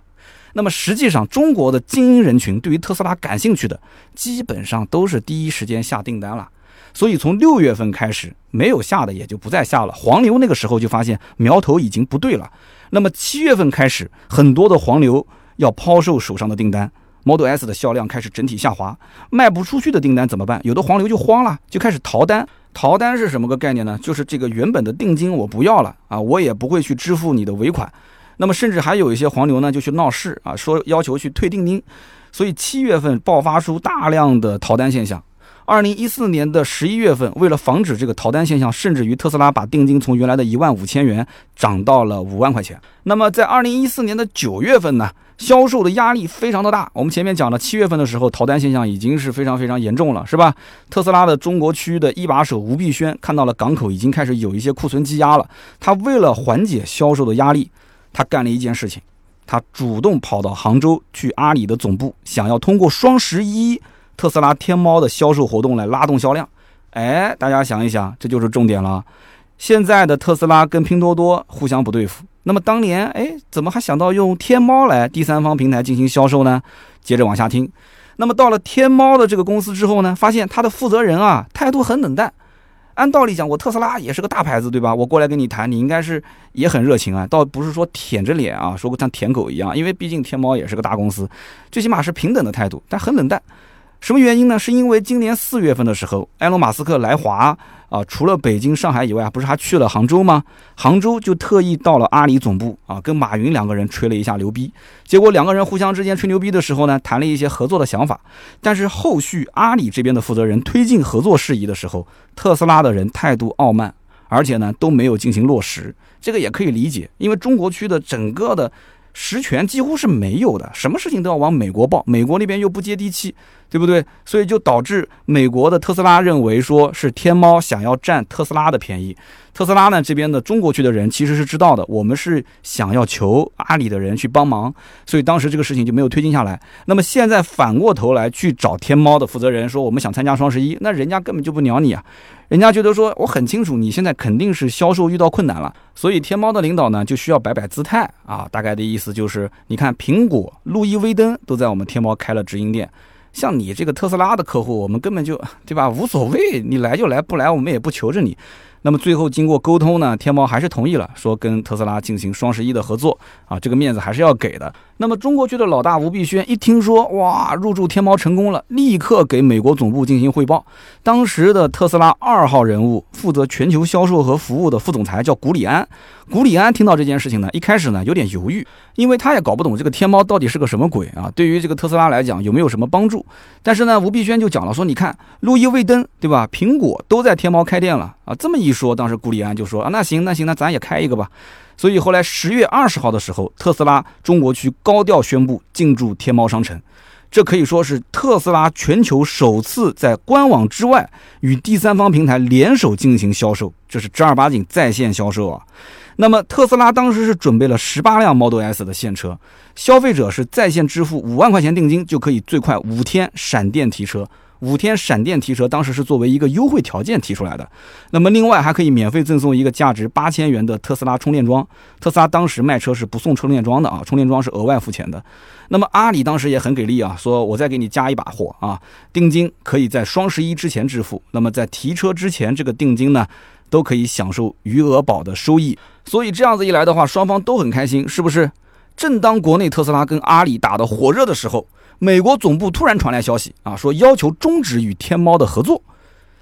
那么实际上，中国的精英人群对于特斯拉感兴趣的，基本上都是第一时间下订单了。所以从六月份开始，没有下的也就不再下了。黄牛那个时候就发现苗头已经不对了。那么七月份开始，很多的黄牛要抛售手上的订单，Model S 的销量开始整体下滑，卖不出去的订单怎么办？有的黄牛就慌了，就开始逃单。逃单是什么个概念呢？就是这个原本的定金我不要了啊，我也不会去支付你的尾款。那么甚至还有一些黄牛呢，就去闹事啊，说要求去退定金。所以七月份爆发出大量的逃单现象。二零一四年的十一月份，为了防止这个逃单现象，甚至于特斯拉把定金从原来的一万五千元涨到了五万块钱。那么在二零一四年的九月份呢，销售的压力非常的大。我们前面讲了，七月份的时候逃单现象已经是非常非常严重了，是吧？特斯拉的中国区的一把手吴碧轩看到了港口已经开始有一些库存积压了，他为了缓解销售的压力，他干了一件事情，他主动跑到杭州去阿里的总部，想要通过双十一。特斯拉天猫的销售活动来拉动销量，哎，大家想一想，这就是重点了。现在的特斯拉跟拼多多互相不对付，那么当年，哎，怎么还想到用天猫来第三方平台进行销售呢？接着往下听，那么到了天猫的这个公司之后呢，发现他的负责人啊态度很冷淡。按道理讲，我特斯拉也是个大牌子，对吧？我过来跟你谈，你应该是也很热情啊，倒不是说舔着脸啊，说像舔狗一样，因为毕竟天猫也是个大公司，最起码是平等的态度，但很冷淡。什么原因呢？是因为今年四月份的时候，埃隆·马斯克来华啊，除了北京、上海以外，不是还去了杭州吗？杭州就特意到了阿里总部啊，跟马云两个人吹了一下牛逼。结果两个人互相之间吹牛逼的时候呢，谈了一些合作的想法。但是后续阿里这边的负责人推进合作事宜的时候，特斯拉的人态度傲慢，而且呢都没有进行落实。这个也可以理解，因为中国区的整个的。实权几乎是没有的，什么事情都要往美国报，美国那边又不接地气，对不对？所以就导致美国的特斯拉认为说是天猫想要占特斯拉的便宜。特斯拉呢这边的中国区的人其实是知道的，我们是想要求阿里的人去帮忙，所以当时这个事情就没有推进下来。那么现在反过头来去找天猫的负责人说我们想参加双十一，那人家根本就不鸟你啊，人家觉得说我很清楚你现在肯定是销售遇到困难了，所以天猫的领导呢就需要摆摆姿态啊，大概的意思就是你看苹果、路易威登都在我们天猫开了直营店，像你这个特斯拉的客户，我们根本就对吧无所谓，你来就来，不来我们也不求着你。那么最后经过沟通呢，天猫还是同意了，说跟特斯拉进行双十一的合作啊，这个面子还是要给的。那么中国区的老大吴碧轩一听说，哇，入驻天猫成功了，立刻给美国总部进行汇报。当时的特斯拉二号人物，负责全球销售和服务的副总裁叫古里安。古里安听到这件事情呢，一开始呢有点犹豫，因为他也搞不懂这个天猫到底是个什么鬼啊，对于这个特斯拉来讲有没有什么帮助？但是呢，吴碧轩就讲了，说你看，路易威登对吧？苹果都在天猫开店了啊，这么一说，当时古里安就说啊，那行那行，那咱也开一个吧。所以后来十月二十号的时候，特斯拉中国区高调宣布进驻天猫商城，这可以说是特斯拉全球首次在官网之外与第三方平台联手进行销售，这是正儿八经在线销售啊。那么特斯拉当时是准备了十八辆 Model S 的现车，消费者是在线支付五万块钱定金就可以最快五天闪电提车。五天闪电提车，当时是作为一个优惠条件提出来的。那么另外还可以免费赠送一个价值八千元的特斯拉充电桩。特斯拉当时卖车是不送充电桩的啊，充电桩是额外付钱的。那么阿里当时也很给力啊，说我再给你加一把货啊，定金可以在双十一之前支付。那么在提车之前，这个定金呢都可以享受余额宝的收益。所以这样子一来的话，双方都很开心，是不是？正当国内特斯拉跟阿里打得火热的时候。美国总部突然传来消息啊，说要求终止与天猫的合作。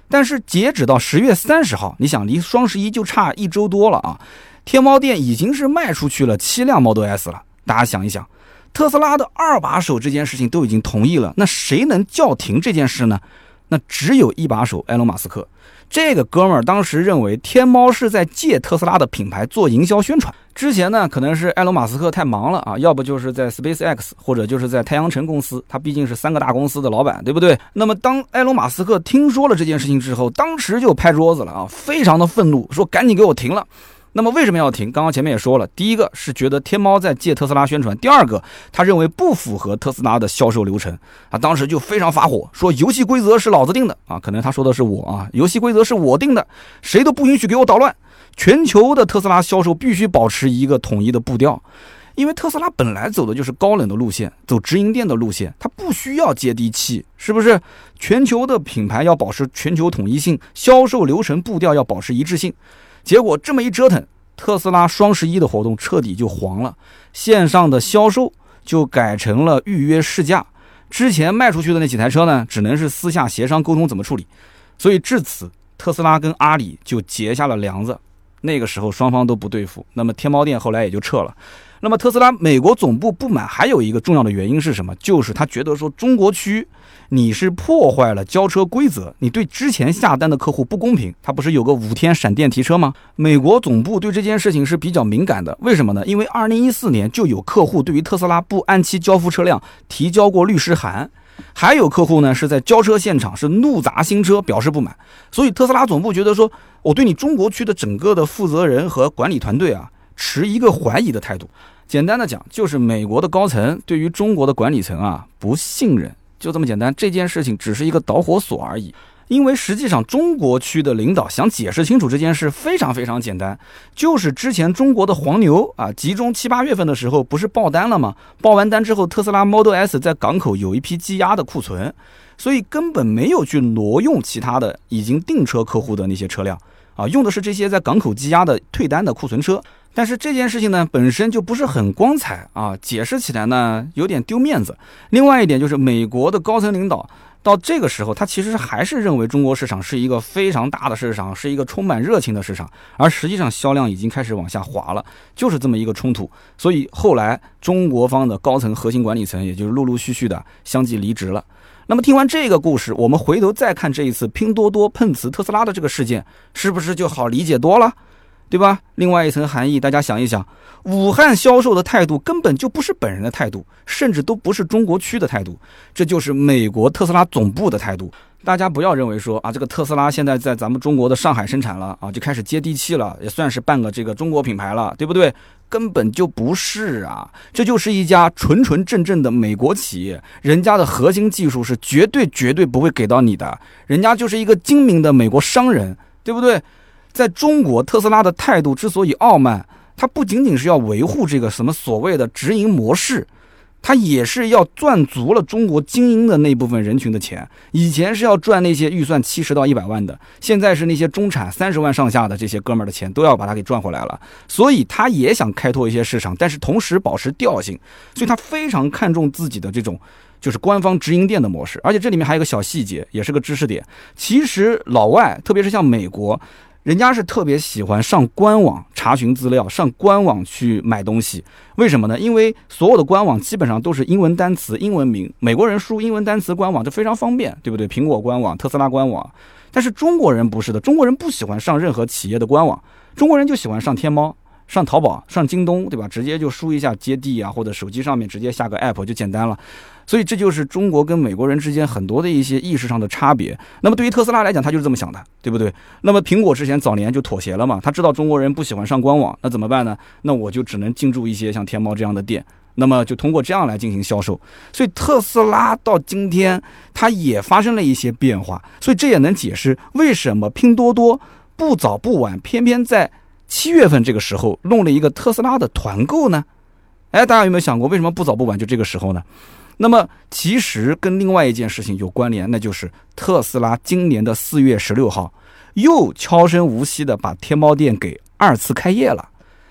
但是截止到十月三十号，你想离双十一就差一周多了啊，天猫店已经是卖出去了七辆 Model S 了。大家想一想，特斯拉的二把手这件事情都已经同意了，那谁能叫停这件事呢？那只有一把手埃隆·马斯克。这个哥们儿当时认为天猫是在借特斯拉的品牌做营销宣传。之前呢，可能是埃隆·马斯克太忙了啊，要不就是在 SpaceX，或者就是在太阳城公司。他毕竟是三个大公司的老板，对不对？那么当埃隆·马斯克听说了这件事情之后，当时就拍桌子了啊，非常的愤怒，说赶紧给我停了。那么为什么要停？刚刚前面也说了，第一个是觉得天猫在借特斯拉宣传，第二个他认为不符合特斯拉的销售流程啊，当时就非常发火，说游戏规则是老子定的啊，可能他说的是我啊，游戏规则是我定的，谁都不允许给我捣乱，全球的特斯拉销售必须保持一个统一的步调，因为特斯拉本来走的就是高冷的路线，走直营店的路线，它不需要接地气，是不是？全球的品牌要保持全球统一性，销售流程步调要保持一致性。结果这么一折腾，特斯拉双十一的活动彻底就黄了，线上的销售就改成了预约试驾，之前卖出去的那几台车呢，只能是私下协商沟通怎么处理。所以至此，特斯拉跟阿里就结下了梁子。那个时候双方都不对付，那么天猫店后来也就撤了。那么特斯拉美国总部不满还有一个重要的原因是什么？就是他觉得说中国区你是破坏了交车规则，你对之前下单的客户不公平。他不是有个五天闪电提车吗？美国总部对这件事情是比较敏感的。为什么呢？因为二零一四年就有客户对于特斯拉不按期交付车辆提交过律师函，还有客户呢是在交车现场是怒砸新车表示不满。所以特斯拉总部觉得说，我对你中国区的整个的负责人和管理团队啊。持一个怀疑的态度，简单的讲，就是美国的高层对于中国的管理层啊不信任，就这么简单。这件事情只是一个导火索而已，因为实际上中国区的领导想解释清楚这件事非常非常简单，就是之前中国的黄牛啊，集中七八月份的时候不是爆单了吗？爆完单之后，特斯拉 Model S 在港口有一批积压的库存，所以根本没有去挪用其他的已经订车客户的那些车辆啊，用的是这些在港口积压的退单的库存车。但是这件事情呢，本身就不是很光彩啊，解释起来呢有点丢面子。另外一点就是，美国的高层领导到这个时候，他其实还是认为中国市场是一个非常大的市场，是一个充满热情的市场，而实际上销量已经开始往下滑了，就是这么一个冲突。所以后来中国方的高层核心管理层也就是陆陆续续的相继离职了。那么听完这个故事，我们回头再看这一次拼多多碰瓷特斯拉的这个事件，是不是就好理解多了？对吧？另外一层含义，大家想一想，武汉销售的态度根本就不是本人的态度，甚至都不是中国区的态度，这就是美国特斯拉总部的态度。大家不要认为说啊，这个特斯拉现在在咱们中国的上海生产了啊，就开始接地气了，也算是半个这个中国品牌了，对不对？根本就不是啊，这就是一家纯纯正正的美国企业，人家的核心技术是绝对绝对不会给到你的，人家就是一个精明的美国商人，对不对？在中国，特斯拉的态度之所以傲慢，它不仅仅是要维护这个什么所谓的直营模式，它也是要赚足了中国精英的那部分人群的钱。以前是要赚那些预算七十到一百万的，现在是那些中产三十万上下的这些哥们儿的钱都要把它给赚回来了。所以他也想开拓一些市场，但是同时保持调性，所以他非常看重自己的这种就是官方直营店的模式。而且这里面还有一个小细节，也是个知识点。其实老外，特别是像美国。人家是特别喜欢上官网查询资料，上官网去买东西，为什么呢？因为所有的官网基本上都是英文单词、英文名，美国人输英文单词官网就非常方便，对不对？苹果官网、特斯拉官网，但是中国人不是的，中国人不喜欢上任何企业的官网，中国人就喜欢上天猫。上淘宝、上京东，对吧？直接就输一下接地啊，或者手机上面直接下个 app 就简单了。所以这就是中国跟美国人之间很多的一些意识上的差别。那么对于特斯拉来讲，他就是这么想的，对不对？那么苹果之前早年就妥协了嘛，他知道中国人不喜欢上官网，那怎么办呢？那我就只能进驻一些像天猫这样的店，那么就通过这样来进行销售。所以特斯拉到今天它也发生了一些变化，所以这也能解释为什么拼多多不早不晚，偏偏在。七月份这个时候弄了一个特斯拉的团购呢，哎，大家有没有想过为什么不早不晚就这个时候呢？那么其实跟另外一件事情有关联，那就是特斯拉今年的四月十六号又悄声无息的把天猫店给二次开业了。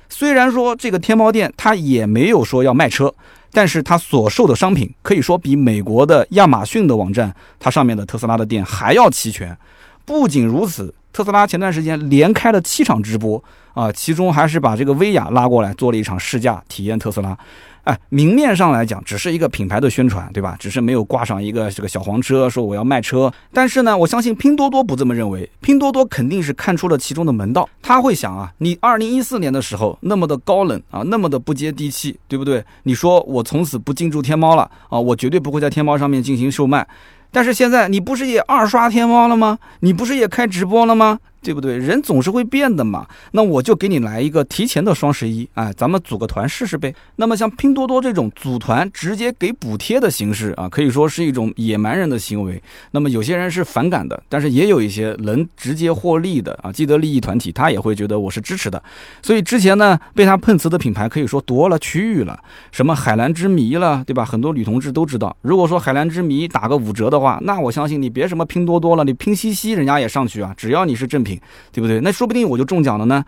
虽然说这个天猫店它也没有说要卖车，但是它所售的商品可以说比美国的亚马逊的网站它上面的特斯拉的店还要齐全。不仅如此。特斯拉前段时间连开了七场直播啊，其中还是把这个威亚拉过来做了一场试驾体验特斯拉。哎，明面上来讲只是一个品牌的宣传，对吧？只是没有挂上一个这个小黄车，说我要卖车。但是呢，我相信拼多多不这么认为，拼多多肯定是看出了其中的门道。他会想啊，你二零一四年的时候那么的高冷啊，那么的不接地气，对不对？你说我从此不进驻天猫了啊，我绝对不会在天猫上面进行售卖。但是现在你不是也二刷天猫了吗？你不是也开直播了吗？对不对？人总是会变的嘛。那我就给你来一个提前的双十一，哎，咱们组个团试试呗。那么像拼多多这种组团直接给补贴的形式啊，可以说是一种野蛮人的行为。那么有些人是反感的，但是也有一些能直接获利的啊，既得利益团体他也会觉得我是支持的。所以之前呢，被他碰瓷的品牌可以说多了区域了，什么海蓝之谜了，对吧？很多女同志都知道，如果说海蓝之谜打个五折的话，那我相信你别什么拼多多了，你拼夕夕人家也上去啊，只要你是正品。对不对？那说不定我就中奖了呢。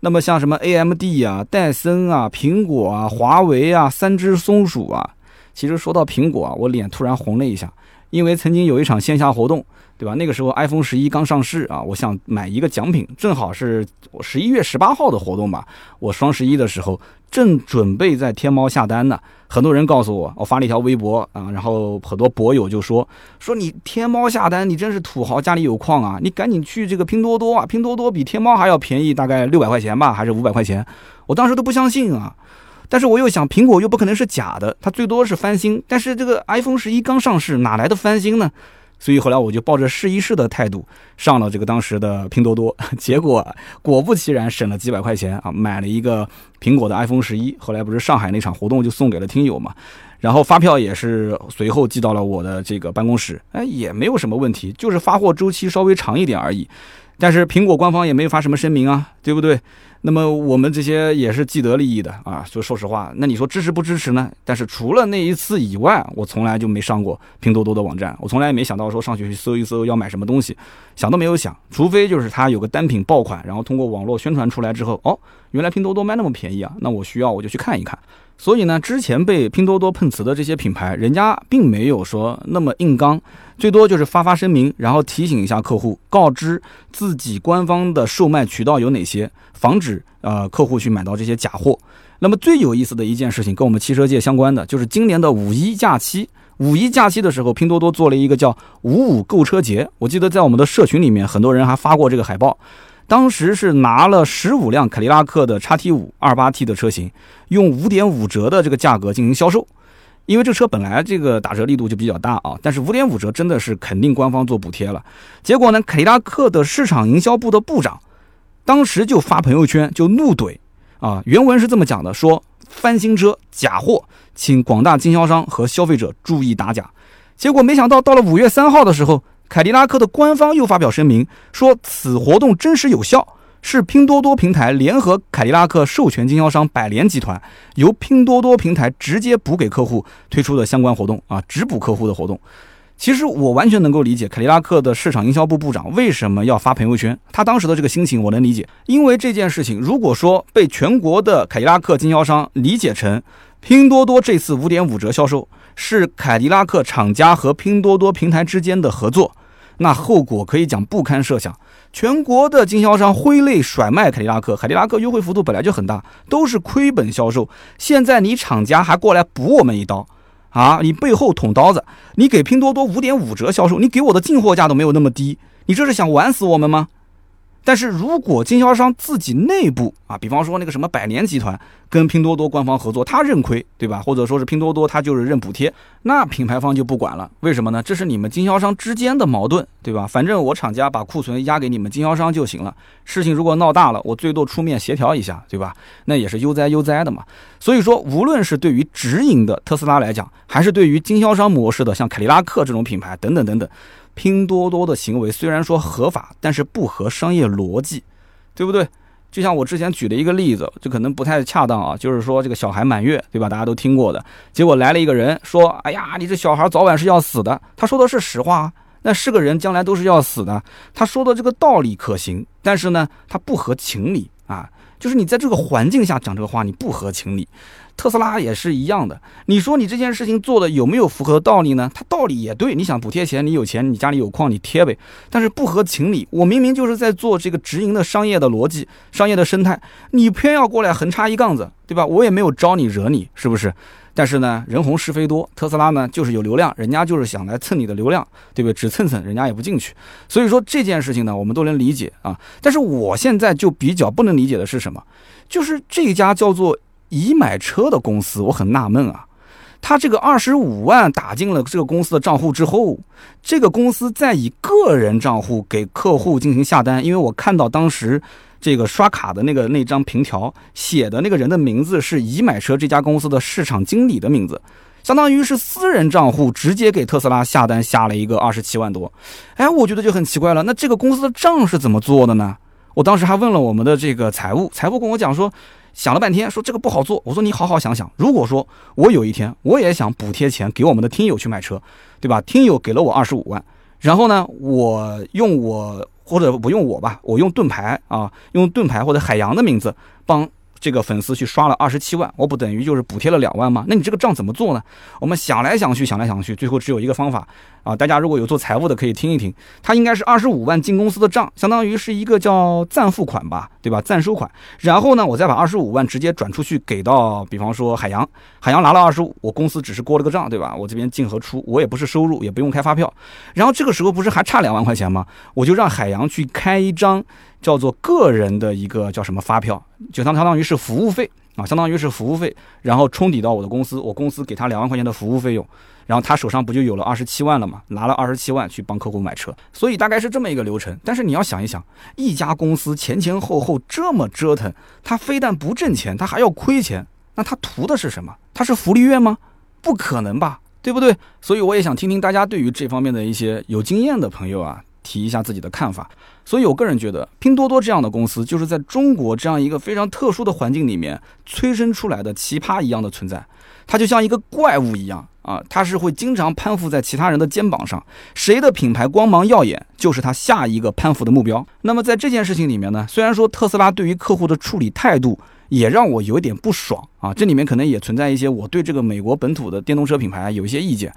那么像什么 AMD 啊、戴森啊、苹果啊、华为啊、三只松鼠啊，其实说到苹果啊，我脸突然红了一下，因为曾经有一场线下活动，对吧？那个时候 iPhone 十一刚上市啊，我想买一个奖品，正好是十一月十八号的活动吧。我双十一的时候正准备在天猫下单呢。很多人告诉我，我发了一条微博啊，然后很多博友就说说你天猫下单，你真是土豪，家里有矿啊！你赶紧去这个拼多多啊，拼多多比天猫还要便宜，大概六百块钱吧，还是五百块钱？我当时都不相信啊，但是我又想，苹果又不可能是假的，它最多是翻新，但是这个 iPhone 十一刚上市，哪来的翻新呢？所以后来我就抱着试一试的态度上了这个当时的拼多多，结果果不其然省了几百块钱啊，买了一个苹果的 iPhone 十一。后来不是上海那场活动就送给了听友嘛，然后发票也是随后寄到了我的这个办公室，哎，也没有什么问题，就是发货周期稍微长一点而已。但是苹果官方也没有发什么声明啊，对不对？那么我们这些也是既得利益的啊，就说实话，那你说支持不支持呢？但是除了那一次以外，我从来就没上过拼多多的网站，我从来也没想到说上去去搜一搜要买什么东西，想都没有想。除非就是它有个单品爆款，然后通过网络宣传出来之后，哦，原来拼多多卖那么便宜啊，那我需要我就去看一看。所以呢，之前被拼多多碰瓷的这些品牌，人家并没有说那么硬刚，最多就是发发声明，然后提醒一下客户，告知自己官方的售卖渠道有哪些，防止呃客户去买到这些假货。那么最有意思的一件事情，跟我们汽车界相关的，就是今年的五一假期。五一假期的时候，拼多多做了一个叫“五五购车节”，我记得在我们的社群里面，很多人还发过这个海报。当时是拿了十五辆凯迪拉克的叉 T 五二八 T 的车型，用五点五折的这个价格进行销售，因为这车本来这个打折力度就比较大啊，但是五点五折真的是肯定官方做补贴了。结果呢，凯迪拉克的市场营销部的部长当时就发朋友圈就怒怼啊，原文是这么讲的：说翻新车假货，请广大经销商和消费者注意打假。结果没想到到了五月三号的时候。凯迪拉克的官方又发表声明说，此活动真实有效，是拼多多平台联合凯迪拉克授权经销商百联集团，由拼多多平台直接补给客户推出的相关活动啊，直补客户的活动。其实我完全能够理解凯迪拉克的市场营销部部长为什么要发朋友圈，他当时的这个心情我能理解，因为这件事情如果说被全国的凯迪拉克经销商理解成拼多多这次五点五折销售是凯迪拉克厂家和拼多多平台之间的合作。那后果可以讲不堪设想，全国的经销商挥泪甩卖凯迪拉克，凯迪拉克优惠幅度本来就很大，都是亏本销售。现在你厂家还过来补我们一刀，啊，你背后捅刀子，你给拼多多五点五折销售，你给我的进货价都没有那么低，你这是想玩死我们吗？但是如果经销商自己内部啊，比方说那个什么百联集团跟拼多多官方合作，他认亏，对吧？或者说是拼多多他就是认补贴，那品牌方就不管了。为什么呢？这是你们经销商之间的矛盾，对吧？反正我厂家把库存压给你们经销商就行了。事情如果闹大了，我最多出面协调一下，对吧？那也是悠哉悠哉的嘛。所以说，无论是对于直营的特斯拉来讲，还是对于经销商模式的像凯迪拉克这种品牌等等等等。拼多多的行为虽然说合法，但是不合商业逻辑，对不对？就像我之前举的一个例子，就可能不太恰当啊。就是说这个小孩满月，对吧？大家都听过的。结果来了一个人说：“哎呀，你这小孩早晚是要死的。”他说的是实话，那是个人将来都是要死的。他说的这个道理可行，但是呢，他不合情理啊。就是你在这个环境下讲这个话，你不合情理。特斯拉也是一样的，你说你这件事情做的有没有符合道理呢？它道理也对，你想补贴钱，你有钱，你家里有矿，你贴呗。但是不合情理，我明明就是在做这个直营的商业的逻辑、商业的生态，你偏要过来横插一杠子，对吧？我也没有招你惹你，是不是？但是呢，人红是非多，特斯拉呢就是有流量，人家就是想来蹭你的流量，对不对？只蹭蹭，人家也不进去。所以说这件事情呢，我们都能理解啊。但是我现在就比较不能理解的是什么？就是这家叫做。已买车的公司，我很纳闷啊，他这个二十五万打进了这个公司的账户之后，这个公司再以个人账户给客户进行下单，因为我看到当时这个刷卡的那个那张凭条写的那个人的名字是已买车这家公司的市场经理的名字，相当于是私人账户直接给特斯拉下单下了一个二十七万多。哎，我觉得就很奇怪了，那这个公司的账是怎么做的呢？我当时还问了我们的这个财务，财务跟我讲说。想了半天，说这个不好做。我说你好好想想，如果说我有一天我也想补贴钱给我们的听友去买车，对吧？听友给了我二十五万，然后呢，我用我或者不用我吧，我用盾牌啊，用盾牌或者海洋的名字帮。这个粉丝去刷了二十七万，我不等于就是补贴了两万吗？那你这个账怎么做呢？我们想来想去，想来想去，最后只有一个方法啊！大家如果有做财务的，可以听一听。他应该是二十五万进公司的账，相当于是一个叫暂付款吧，对吧？暂收款。然后呢，我再把二十五万直接转出去给到，比方说海洋，海洋拿了二十五，我公司只是过了个账，对吧？我这边进和出，我也不是收入，也不用开发票。然后这个时候不是还差两万块钱吗？我就让海洋去开一张。叫做个人的一个叫什么发票，就相相当于是服务费啊，相当于是服务费，然后冲抵到我的公司，我公司给他两万块钱的服务费用，然后他手上不就有了二十七万了嘛？拿了二十七万去帮客户买车，所以大概是这么一个流程。但是你要想一想，一家公司前前后后这么折腾，他非但不挣钱，他还要亏钱，那他图的是什么？他是福利院吗？不可能吧，对不对？所以我也想听听大家对于这方面的一些有经验的朋友啊。提一下自己的看法，所以我个人觉得，拼多多这样的公司就是在中国这样一个非常特殊的环境里面催生出来的奇葩一样的存在。他就像一个怪物一样啊，他是会经常攀附在其他人的肩膀上，谁的品牌光芒耀眼，就是他下一个攀附的目标。那么在这件事情里面呢，虽然说特斯拉对于客户的处理态度。也让我有点不爽啊！这里面可能也存在一些我对这个美国本土的电动车品牌有一些意见。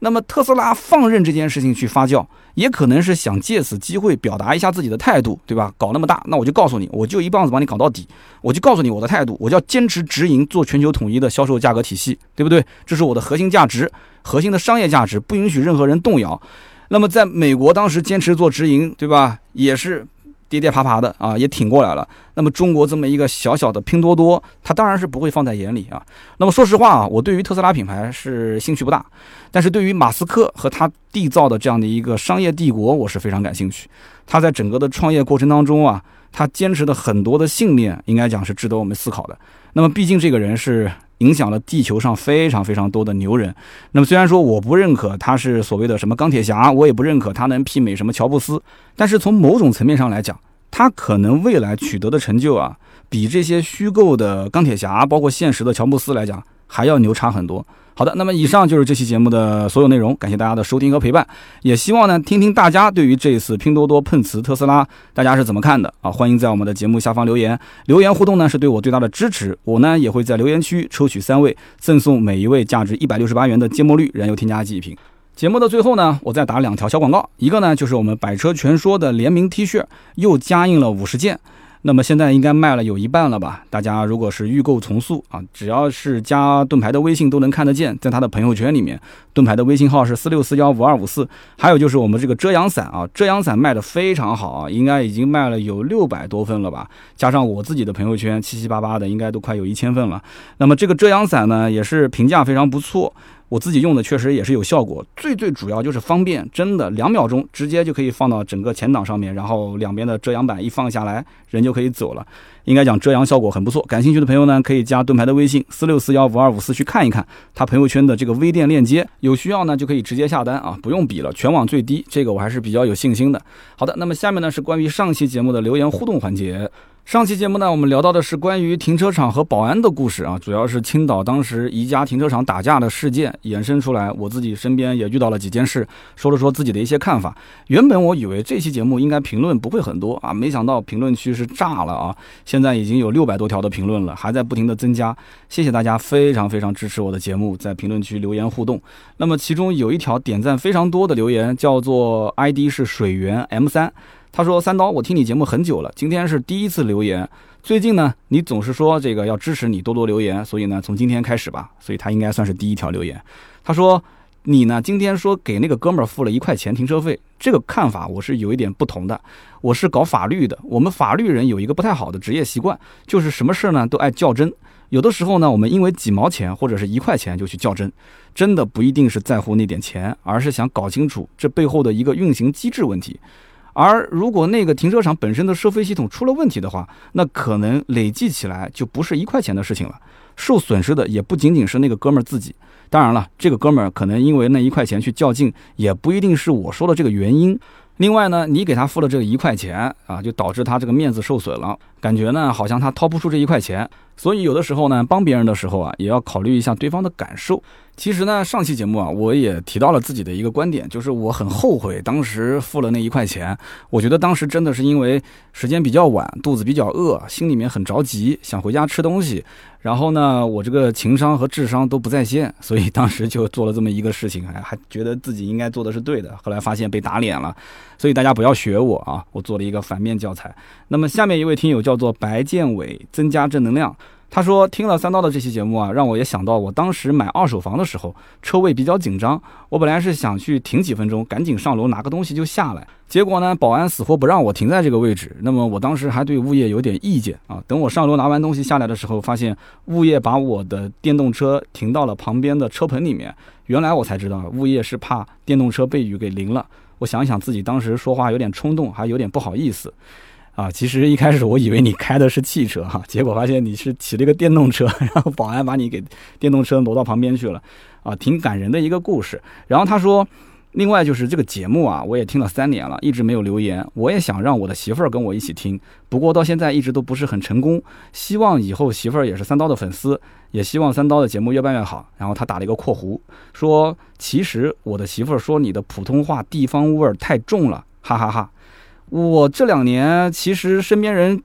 那么特斯拉放任这件事情去发酵，也可能是想借此机会表达一下自己的态度，对吧？搞那么大，那我就告诉你，我就一棒子把你搞到底，我就告诉你我的态度，我就要坚持直营，做全球统一的销售价格体系，对不对？这是我的核心价值，核心的商业价值，不允许任何人动摇。那么在美国当时坚持做直营，对吧？也是。跌跌爬爬的啊，也挺过来了。那么中国这么一个小小的拼多多，它当然是不会放在眼里啊。那么说实话啊，我对于特斯拉品牌是兴趣不大，但是对于马斯克和他缔造的这样的一个商业帝国，我是非常感兴趣。他在整个的创业过程当中啊，他坚持的很多的信念，应该讲是值得我们思考的。那么毕竟这个人是。影响了地球上非常非常多的牛人。那么虽然说我不认可他是所谓的什么钢铁侠，我也不认可他能媲美什么乔布斯，但是从某种层面上来讲，他可能未来取得的成就啊，比这些虚构的钢铁侠，包括现实的乔布斯来讲，还要牛叉很多。好的，那么以上就是这期节目的所有内容，感谢大家的收听和陪伴，也希望呢听听大家对于这次拼多多碰瓷特斯拉，大家是怎么看的啊？欢迎在我们的节目下方留言，留言互动呢是对我最大的支持，我呢也会在留言区抽取三位，赠送每一位价值一百六十八元的芥末绿燃油添加剂一瓶。节目的最后呢，我再打两条小广告，一个呢就是我们百车全说的联名 T 恤又加印了五十件。那么现在应该卖了有一半了吧？大家如果是预购从速啊，只要是加盾牌的微信都能看得见，在他的朋友圈里面，盾牌的微信号是四六四幺五二五四。还有就是我们这个遮阳伞啊，遮阳伞卖的非常好啊，应该已经卖了有六百多份了吧？加上我自己的朋友圈七七八八的，应该都快有一千份了。那么这个遮阳伞呢，也是评价非常不错。我自己用的确实也是有效果，最最主要就是方便，真的两秒钟直接就可以放到整个前挡上面，然后两边的遮阳板一放下来，人就可以走了。应该讲遮阳效果很不错。感兴趣的朋友呢，可以加盾牌的微信四六四幺五二五四去看一看他朋友圈的这个微店链接，有需要呢就可以直接下单啊，不用比了，全网最低，这个我还是比较有信心的。好的，那么下面呢是关于上期节目的留言互动环节。上期节目呢，我们聊到的是关于停车场和保安的故事啊，主要是青岛当时宜家停车场打架的事件衍生出来，我自己身边也遇到了几件事，说了说自己的一些看法。原本我以为这期节目应该评论不会很多啊，没想到评论区是炸了啊，现在已经有六百多条的评论了，还在不停的增加。谢谢大家非常非常支持我的节目，在评论区留言互动。那么其中有一条点赞非常多的留言，叫做 ID 是水源 M 三。他说：“三刀，我听你节目很久了，今天是第一次留言。最近呢，你总是说这个要支持你多多留言，所以呢，从今天开始吧。所以他应该算是第一条留言。他说，你呢，今天说给那个哥们儿付了一块钱停车费，这个看法我是有一点不同的。我是搞法律的，我们法律人有一个不太好的职业习惯，就是什么事儿呢都爱较真。有的时候呢，我们因为几毛钱或者是一块钱就去较真，真的不一定是在乎那点钱，而是想搞清楚这背后的一个运行机制问题。而如果那个停车场本身的收费系统出了问题的话，那可能累计起来就不是一块钱的事情了，受损失的也不仅仅是那个哥们儿自己。当然了，这个哥们儿可能因为那一块钱去较劲，也不一定是我说的这个原因。另外呢，你给他付了这个一块钱啊，就导致他这个面子受损了，感觉呢好像他掏不出这一块钱。所以有的时候呢，帮别人的时候啊，也要考虑一下对方的感受。其实呢，上期节目啊，我也提到了自己的一个观点，就是我很后悔当时付了那一块钱。我觉得当时真的是因为时间比较晚，肚子比较饿，心里面很着急，想回家吃东西。然后呢，我这个情商和智商都不在线，所以当时就做了这么一个事情，还还觉得自己应该做的是对的。后来发现被打脸了，所以大家不要学我啊！我做了一个反面教材。那么下面一位听友叫做白建伟，增加正能量。他说听了三刀的这期节目啊，让我也想到我当时买二手房的时候，车位比较紧张，我本来是想去停几分钟，赶紧上楼拿个东西就下来，结果呢，保安死活不让我停在这个位置。那么我当时还对物业有点意见啊。等我上楼拿完东西下来的时候，发现物业把我的电动车停到了旁边的车棚里面。原来我才知道，物业是怕电动车被雨给淋了。我想想自己当时说话有点冲动，还有点不好意思。啊，其实一开始我以为你开的是汽车哈，结果发现你是骑了一个电动车，然后保安把你给电动车挪到旁边去了，啊，挺感人的一个故事。然后他说，另外就是这个节目啊，我也听了三年了，一直没有留言，我也想让我的媳妇儿跟我一起听，不过到现在一直都不是很成功。希望以后媳妇儿也是三刀的粉丝，也希望三刀的节目越办越好。然后他打了一个括弧，说其实我的媳妇儿说你的普通话地方味儿太重了，哈哈哈。我这两年其实身边人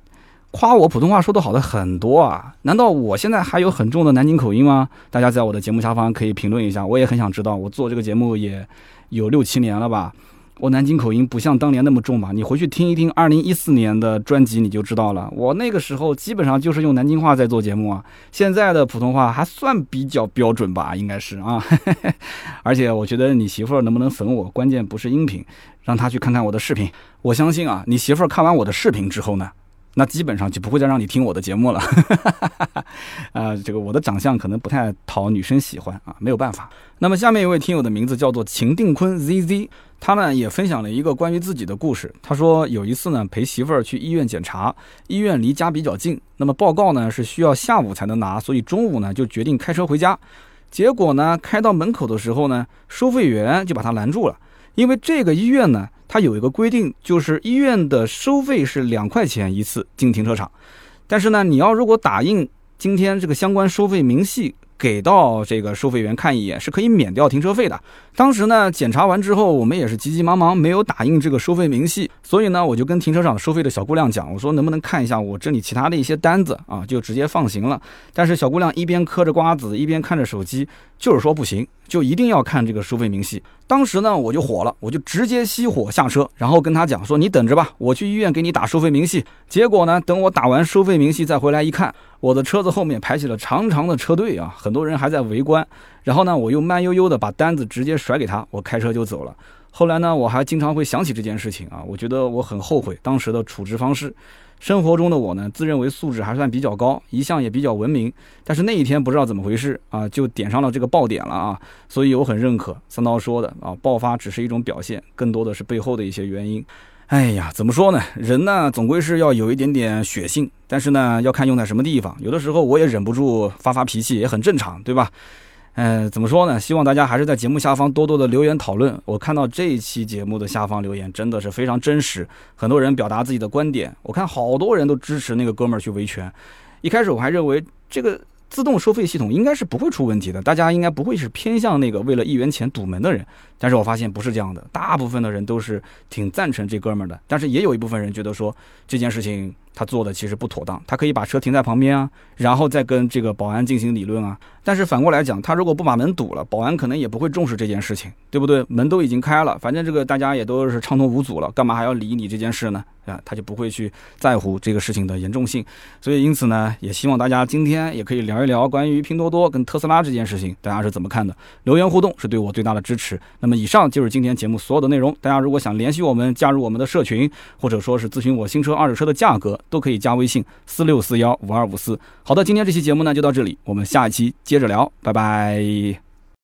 夸我普通话说得好的很多啊，难道我现在还有很重的南京口音吗？大家在我的节目下方可以评论一下，我也很想知道。我做这个节目也有六七年了吧。我南京口音不像当年那么重吧？你回去听一听二零一四年的专辑，你就知道了。我那个时候基本上就是用南京话在做节目啊。现在的普通话还算比较标准吧，应该是啊。而且我觉得你媳妇儿能不能粉我，关键不是音频，让她去看看我的视频。我相信啊，你媳妇儿看完我的视频之后呢？那基本上就不会再让你听我的节目了，啊，这个我的长相可能不太讨女生喜欢啊，没有办法。那么下面一位听友的名字叫做秦定坤 ZZ，他呢也分享了一个关于自己的故事。他说有一次呢陪媳妇儿去医院检查，医院离家比较近，那么报告呢是需要下午才能拿，所以中午呢就决定开车回家。结果呢开到门口的时候呢，收费员就把他拦住了，因为这个医院呢。它有一个规定，就是医院的收费是两块钱一次进停车场，但是呢，你要如果打印今天这个相关收费明细。给到这个收费员看一眼是可以免掉停车费的。当时呢，检查完之后，我们也是急急忙忙，没有打印这个收费明细，所以呢，我就跟停车场收费的小姑娘讲，我说能不能看一下我这里其他的一些单子啊，就直接放行了。但是小姑娘一边嗑着瓜子，一边看着手机，就是说不行，就一定要看这个收费明细。当时呢，我就火了，我就直接熄火下车，然后跟他讲说，你等着吧，我去医院给你打收费明细。结果呢，等我打完收费明细再回来一看。我的车子后面排起了长长的车队啊，很多人还在围观。然后呢，我又慢悠悠的把单子直接甩给他，我开车就走了。后来呢，我还经常会想起这件事情啊，我觉得我很后悔当时的处置方式。生活中的我呢，自认为素质还算比较高，一向也比较文明。但是那一天不知道怎么回事啊，就点上了这个爆点了啊。所以我很认可三刀说的啊，爆发只是一种表现，更多的是背后的一些原因。哎呀，怎么说呢？人呢，总归是要有一点点血性，但是呢，要看用在什么地方。有的时候我也忍不住发发脾气，也很正常，对吧？嗯，怎么说呢？希望大家还是在节目下方多多的留言讨论。我看到这一期节目的下方留言真的是非常真实，很多人表达自己的观点。我看好多人都支持那个哥们儿去维权。一开始我还认为这个。自动收费系统应该是不会出问题的，大家应该不会是偏向那个为了一元钱堵门的人。但是我发现不是这样的，大部分的人都是挺赞成这哥们儿的。但是也有一部分人觉得说这件事情他做的其实不妥当，他可以把车停在旁边啊，然后再跟这个保安进行理论啊。但是反过来讲，他如果不把门堵了，保安可能也不会重视这件事情，对不对？门都已经开了，反正这个大家也都是畅通无阻了，干嘛还要理你这件事呢？啊，他就不会去在乎这个事情的严重性。所以因此呢，也希望大家今天也可以聊一聊关于拼多多跟特斯拉这件事情，大家是怎么看的？留言互动是对我最大的支持。那么以上就是今天节目所有的内容。大家如果想联系我们，加入我们的社群，或者说是咨询我新车、二手车的价格，都可以加微信四六四幺五二五四。好的，今天这期节目呢就到这里，我们下一期接着聊，拜拜。